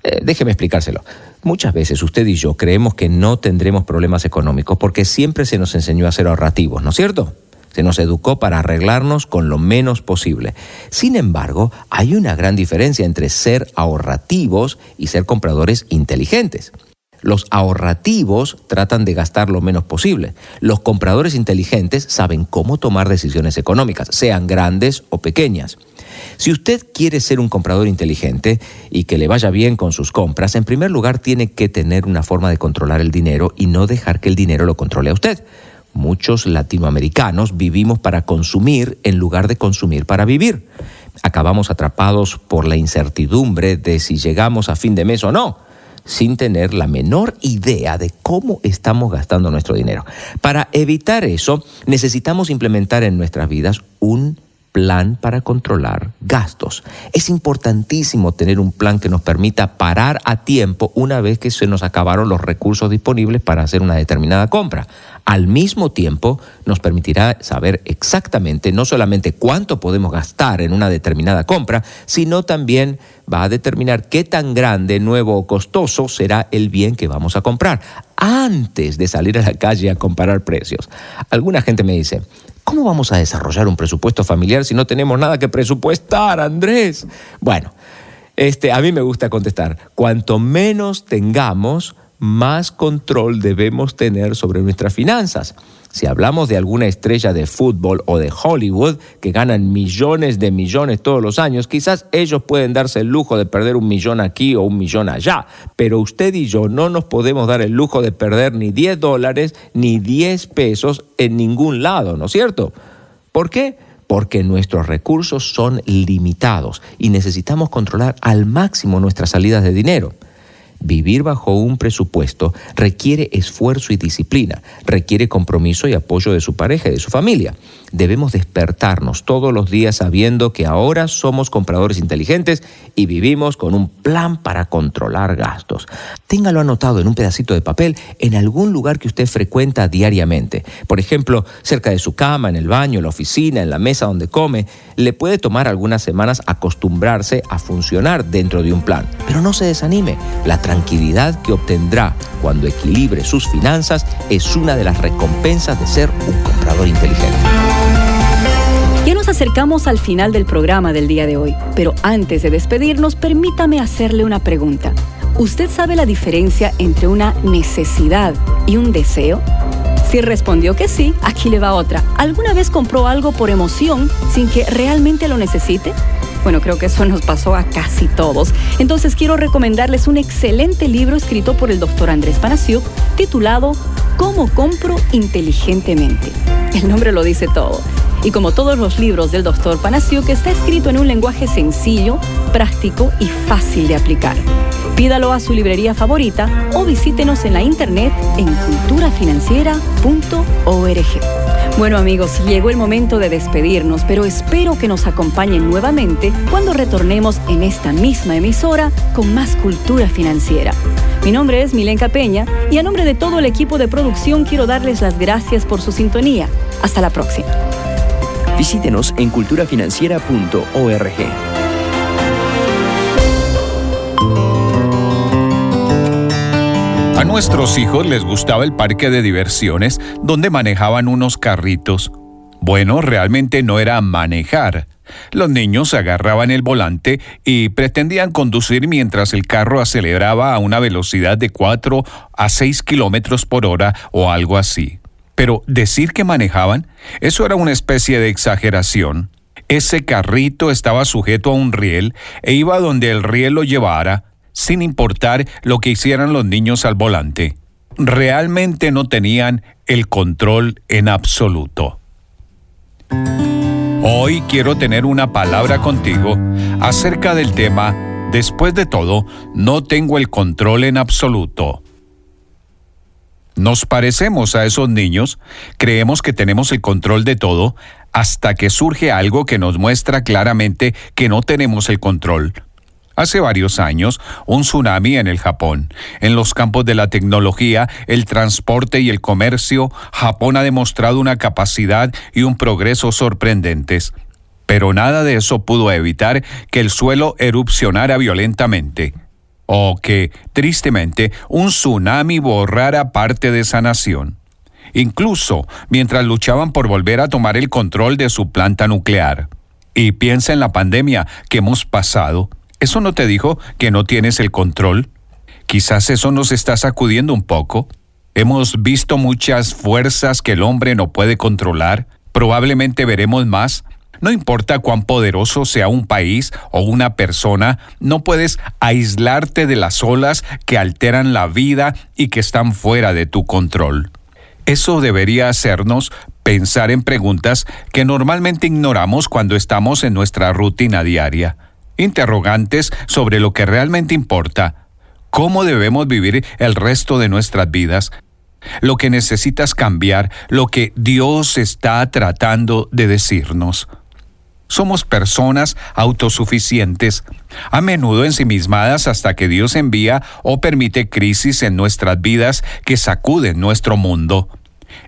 Eh, déjeme explicárselo. Muchas veces usted y yo creemos que no tendremos problemas económicos porque siempre se nos enseñó a ser ahorrativos, ¿no es cierto? Se nos educó para arreglarnos con lo menos posible. Sin embargo, hay una gran diferencia entre ser ahorrativos y ser compradores inteligentes. Los ahorrativos tratan de gastar lo menos posible. Los compradores inteligentes saben cómo tomar decisiones económicas, sean grandes o pequeñas. Si usted quiere ser un comprador inteligente y que le vaya bien con sus compras, en primer lugar tiene que tener una forma de controlar el dinero y no dejar que el dinero lo controle a usted. Muchos latinoamericanos vivimos para consumir en lugar de consumir para vivir. Acabamos atrapados por la incertidumbre de si llegamos a fin de mes o no sin tener la menor idea de cómo estamos gastando nuestro dinero. Para evitar eso, necesitamos implementar en nuestras vidas un plan para controlar gastos. Es importantísimo tener un plan que nos permita parar a tiempo una vez que se nos acabaron los recursos disponibles para hacer una determinada compra. Al mismo tiempo, nos permitirá saber exactamente no solamente cuánto podemos gastar en una determinada compra, sino también va a determinar qué tan grande, nuevo o costoso será el bien que vamos a comprar antes de salir a la calle a comparar precios. Alguna gente me dice, ¿cómo vamos a desarrollar un presupuesto familiar si no tenemos nada que presupuestar, Andrés? Bueno, este, a mí me gusta contestar, cuanto menos tengamos, más control debemos tener sobre nuestras finanzas. Si hablamos de alguna estrella de fútbol o de Hollywood que ganan millones de millones todos los años, quizás ellos pueden darse el lujo de perder un millón aquí o un millón allá, pero usted y yo no nos podemos dar el lujo de perder ni 10 dólares ni 10 pesos en ningún lado, ¿no es cierto? ¿Por qué? Porque nuestros recursos son limitados y necesitamos controlar al máximo nuestras salidas de dinero. Vivir bajo un presupuesto requiere esfuerzo y disciplina, requiere compromiso y apoyo de su pareja y de su familia. Debemos despertarnos todos los días sabiendo que ahora somos compradores inteligentes y vivimos con un plan para controlar gastos. Téngalo anotado en un pedacito de papel en algún lugar que usted frecuenta diariamente. Por ejemplo, cerca de su cama, en el baño, en la oficina, en la mesa donde come. Le puede tomar algunas semanas acostumbrarse a funcionar dentro de un plan. Pero no se desanime. La tranquilidad que obtendrá cuando equilibre sus finanzas es una de las recompensas de ser un comprador inteligente. Nos acercamos al final del programa del día de hoy, pero antes de despedirnos, permítame hacerle una pregunta. ¿Usted sabe la diferencia entre una necesidad y un deseo? Si respondió que sí, aquí le va otra. ¿Alguna vez compró algo por emoción sin que realmente lo necesite? Bueno, creo que eso nos pasó a casi todos. Entonces quiero recomendarles un excelente libro escrito por el doctor Andrés Panasiuk titulado ¿Cómo compro inteligentemente? El nombre lo dice todo. Y como todos los libros del doctor Panasiuk, está escrito en un lenguaje sencillo, práctico y fácil de aplicar. Pídalo a su librería favorita o visítenos en la internet en culturafinanciera.org. Bueno amigos, llegó el momento de despedirnos, pero espero que nos acompañen nuevamente cuando retornemos en esta misma emisora con más cultura financiera. Mi nombre es Milenka Peña y a nombre de todo el equipo de producción quiero darles las gracias por su sintonía. Hasta la próxima. Visítenos en culturafinanciera.org. A nuestros hijos les gustaba el parque de diversiones donde manejaban unos carritos. Bueno, realmente no era manejar. Los niños agarraban el volante y pretendían conducir mientras el carro aceleraba a una velocidad de 4 a 6 kilómetros por hora o algo así. Pero decir que manejaban eso era una especie de exageración. Ese carrito estaba sujeto a un riel e iba donde el riel lo llevara, sin importar lo que hicieran los niños al volante. Realmente no tenían el control en absoluto. Hoy quiero tener una palabra contigo acerca del tema, después de todo, no tengo el control en absoluto. Nos parecemos a esos niños, creemos que tenemos el control de todo, hasta que surge algo que nos muestra claramente que no tenemos el control. Hace varios años, un tsunami en el Japón. En los campos de la tecnología, el transporte y el comercio, Japón ha demostrado una capacidad y un progreso sorprendentes. Pero nada de eso pudo evitar que el suelo erupcionara violentamente o que, tristemente, un tsunami borrara parte de esa nación. Incluso mientras luchaban por volver a tomar el control de su planta nuclear. Y piensa en la pandemia que hemos pasado. ¿Eso no te dijo que no tienes el control? Quizás eso nos está sacudiendo un poco. Hemos visto muchas fuerzas que el hombre no puede controlar. Probablemente veremos más. No importa cuán poderoso sea un país o una persona, no puedes aislarte de las olas que alteran la vida y que están fuera de tu control. Eso debería hacernos pensar en preguntas que normalmente ignoramos cuando estamos en nuestra rutina diaria interrogantes sobre lo que realmente importa, cómo debemos vivir el resto de nuestras vidas, lo que necesitas cambiar, lo que Dios está tratando de decirnos. Somos personas autosuficientes, a menudo ensimismadas hasta que Dios envía o permite crisis en nuestras vidas que sacuden nuestro mundo.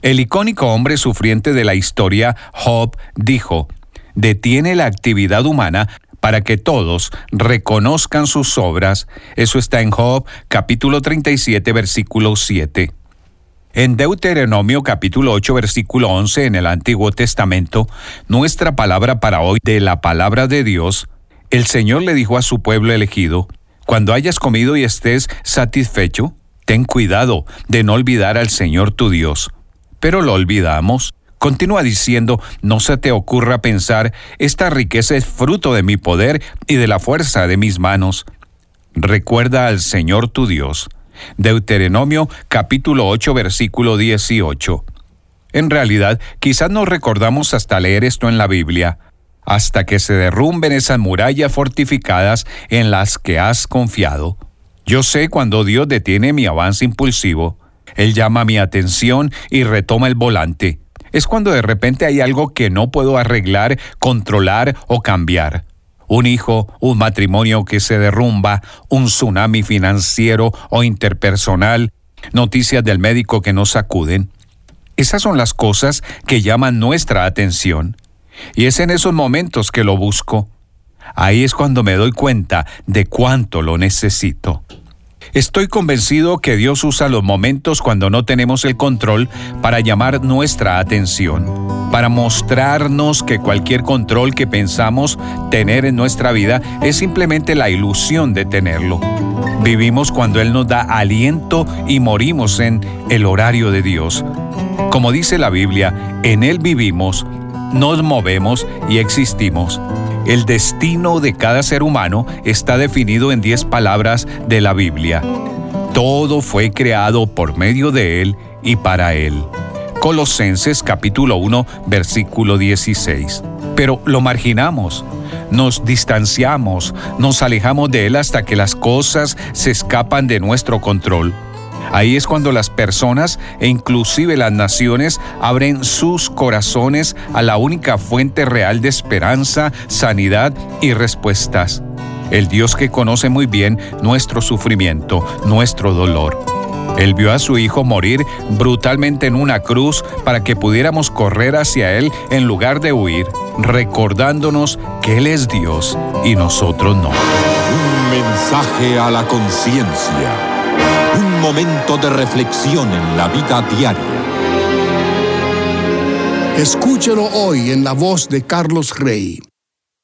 El icónico hombre sufriente de la historia, Job, dijo, detiene la actividad humana para que todos reconozcan sus obras. Eso está en Job capítulo 37 versículo 7. En Deuteronomio capítulo 8 versículo 11 en el Antiguo Testamento, nuestra palabra para hoy de la palabra de Dios, el Señor le dijo a su pueblo elegido, cuando hayas comido y estés satisfecho, ten cuidado de no olvidar al Señor tu Dios. Pero lo olvidamos. Continúa diciendo, no se te ocurra pensar, esta riqueza es fruto de mi poder y de la fuerza de mis manos. Recuerda al Señor tu Dios. Deuteronomio capítulo 8 versículo 18. En realidad, quizás no recordamos hasta leer esto en la Biblia, hasta que se derrumben esas murallas fortificadas en las que has confiado. Yo sé cuando Dios detiene mi avance impulsivo. Él llama mi atención y retoma el volante es cuando de repente hay algo que no puedo arreglar, controlar o cambiar. Un hijo, un matrimonio que se derrumba, un tsunami financiero o interpersonal, noticias del médico que nos sacuden. Esas son las cosas que llaman nuestra atención. Y es en esos momentos que lo busco. Ahí es cuando me doy cuenta de cuánto lo necesito. Estoy convencido que Dios usa los momentos cuando no tenemos el control para llamar nuestra atención, para mostrarnos que cualquier control que pensamos tener en nuestra vida es simplemente la ilusión de tenerlo. Vivimos cuando Él nos da aliento y morimos en el horario de Dios. Como dice la Biblia, en Él vivimos, nos movemos y existimos. El destino de cada ser humano está definido en diez palabras de la Biblia. Todo fue creado por medio de Él y para Él. Colosenses capítulo 1 versículo 16. Pero lo marginamos, nos distanciamos, nos alejamos de Él hasta que las cosas se escapan de nuestro control. Ahí es cuando las personas e inclusive las naciones abren sus corazones a la única fuente real de esperanza, sanidad y respuestas. El Dios que conoce muy bien nuestro sufrimiento, nuestro dolor. Él vio a su Hijo morir brutalmente en una cruz para que pudiéramos correr hacia Él en lugar de huir, recordándonos que Él es Dios y nosotros no. Un mensaje a la conciencia. Momento de reflexión en la vida diaria. Escúchelo hoy en la voz de Carlos Rey.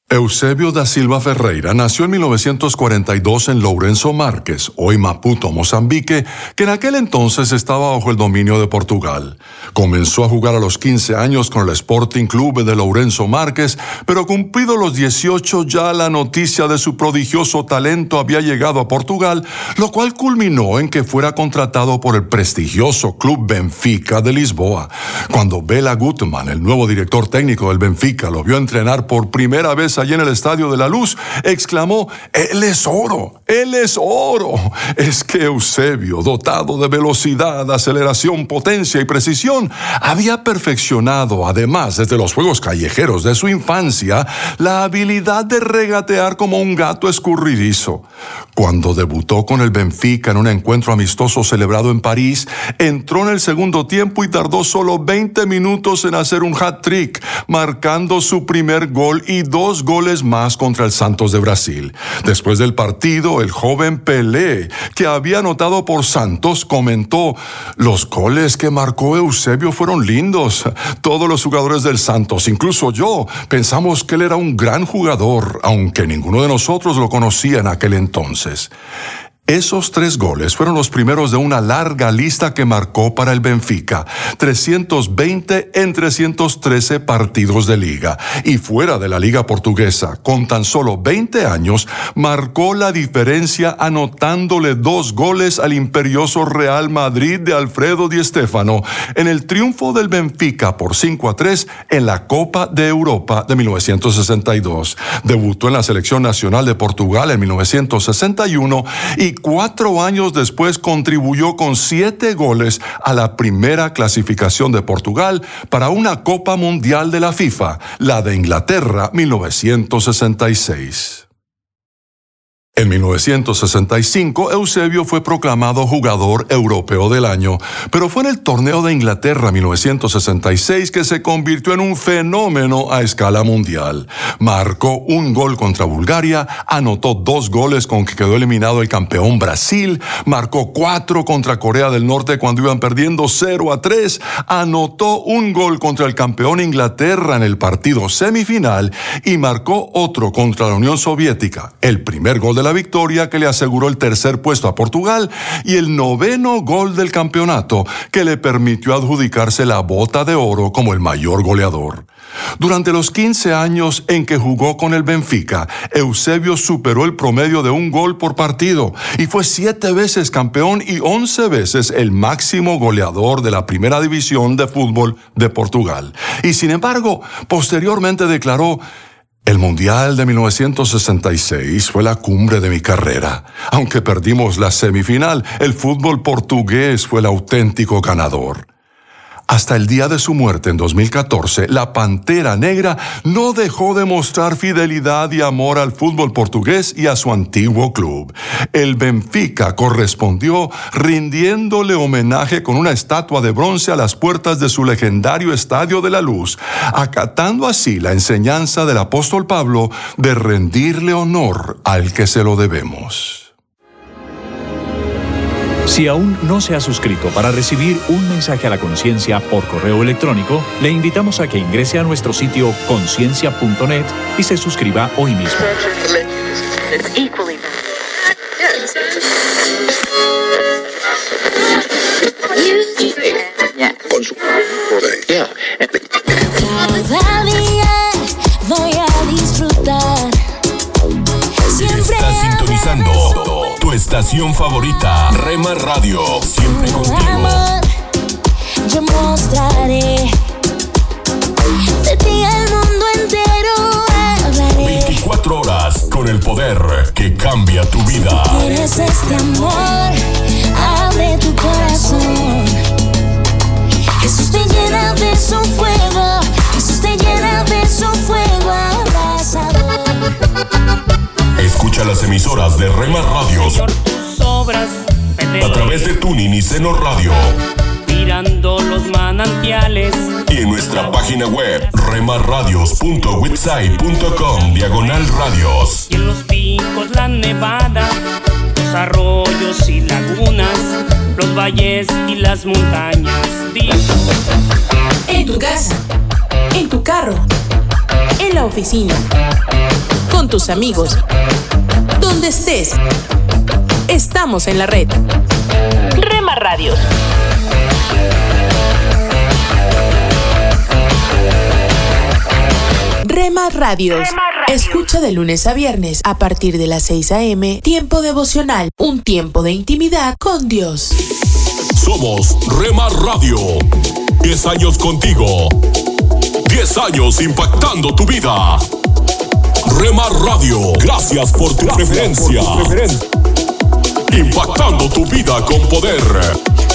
Eusebio da Silva Ferreira nació en 1942 en Lourenço Márquez, hoy Maputo, Mozambique, que en aquel entonces estaba bajo el dominio de Portugal. Comenzó a jugar a los 15 años con el Sporting Club de Lourenço Márquez, pero cumplido los 18 ya la noticia de su prodigioso talento había llegado a Portugal, lo cual culminó en que fuera contratado por el prestigioso Club Benfica de Lisboa. Cuando Bela Gutmann, el nuevo director técnico del Benfica, lo vio entrenar por primera vez allí en el Estadio de la Luz, exclamó, Él es oro, Él es oro. Es que Eusebio, dotado de velocidad, aceleración, potencia y precisión, había perfeccionado, además, desde los juegos callejeros de su infancia, la habilidad de regatear como un gato escurridizo. Cuando debutó con el Benfica en un encuentro amistoso celebrado en París, entró en el segundo tiempo y tardó solo 20 minutos en hacer un hat-trick, marcando su primer gol y dos goles más contra el Santos de Brasil. Después del partido, el joven Pelé, que había anotado por Santos, comentó, los goles que marcó Eusebio fueron lindos. Todos los jugadores del Santos, incluso yo, pensamos que él era un gran jugador, aunque ninguno de nosotros lo conocía en aquel entonces. Esos tres goles fueron los primeros de una larga lista que marcó para el Benfica, 320 en 313 partidos de liga. Y fuera de la liga portuguesa, con tan solo 20 años, marcó la diferencia anotándole dos goles al imperioso Real Madrid de Alfredo Di Stéfano en el triunfo del Benfica por 5 a 3 en la Copa de Europa de 1962. Debutó en la selección nacional de Portugal en 1961 y cuatro años después contribuyó con siete goles a la primera clasificación de Portugal para una Copa Mundial de la FIFA, la de Inglaterra 1966. En 1965, Eusebio fue proclamado jugador europeo del año, pero fue en el torneo de Inglaterra 1966 que se convirtió en un fenómeno a escala mundial. Marcó un gol contra Bulgaria, anotó dos goles con que quedó eliminado el campeón Brasil, marcó cuatro contra Corea del Norte cuando iban perdiendo 0 a 3, anotó un gol contra el campeón Inglaterra en el partido semifinal y marcó otro contra la Unión Soviética, el primer gol de la victoria que le aseguró el tercer puesto a Portugal y el noveno gol del campeonato que le permitió adjudicarse la bota de oro como el mayor goleador. Durante los 15 años en que jugó con el Benfica, Eusebio superó el promedio de un gol por partido y fue siete veces campeón y once veces el máximo goleador de la primera división de fútbol de Portugal. Y sin embargo, posteriormente declaró, el Mundial de 1966 fue la cumbre de mi carrera. Aunque perdimos la semifinal, el fútbol portugués fue el auténtico ganador. Hasta el día de su muerte en 2014, la Pantera Negra no dejó de mostrar fidelidad y amor al fútbol portugués y a su antiguo club. El Benfica correspondió rindiéndole homenaje con una estatua de bronce a las puertas de su legendario Estadio de la Luz, acatando así la enseñanza del apóstol Pablo de rendirle honor al que se lo debemos. Si aún no se ha suscrito para recibir un mensaje a la conciencia por correo electrónico, le invitamos a que ingrese a nuestro sitio conciencia.net y se suscriba hoy mismo. Cada día voy a disfrutar. Siempre Estás sintonizando estación favorita, Rema Radio. Siempre contigo. amor, yo mostraré. De ti al mundo entero hablaré. 24 horas con el poder que cambia tu vida. Quieres este amor, abre tu corazón. Jesús te llena de su fuego, Jesús te llena de su fuego abrasador. Escucha las emisoras de Rema Radios obras a través de Tuning y Seno Radio mirando los manantiales y en nuestra página web remarradios.witsai.com diagonal radios. y en los picos la nevada, los arroyos y lagunas los valles y las montañas. En tu casa, en tu carro, en la oficina, con tus amigos, donde estés. Estamos en la red. Rema Radios. Rema Radios. Escucha de lunes a viernes a partir de las 6 a.m. Tiempo devocional, un tiempo de intimidad con Dios. Somos Rema Radio. 10 años contigo. 10 años impactando tu vida. Rema Radio, gracias por tu preferencia. Impactando tu vida con poder.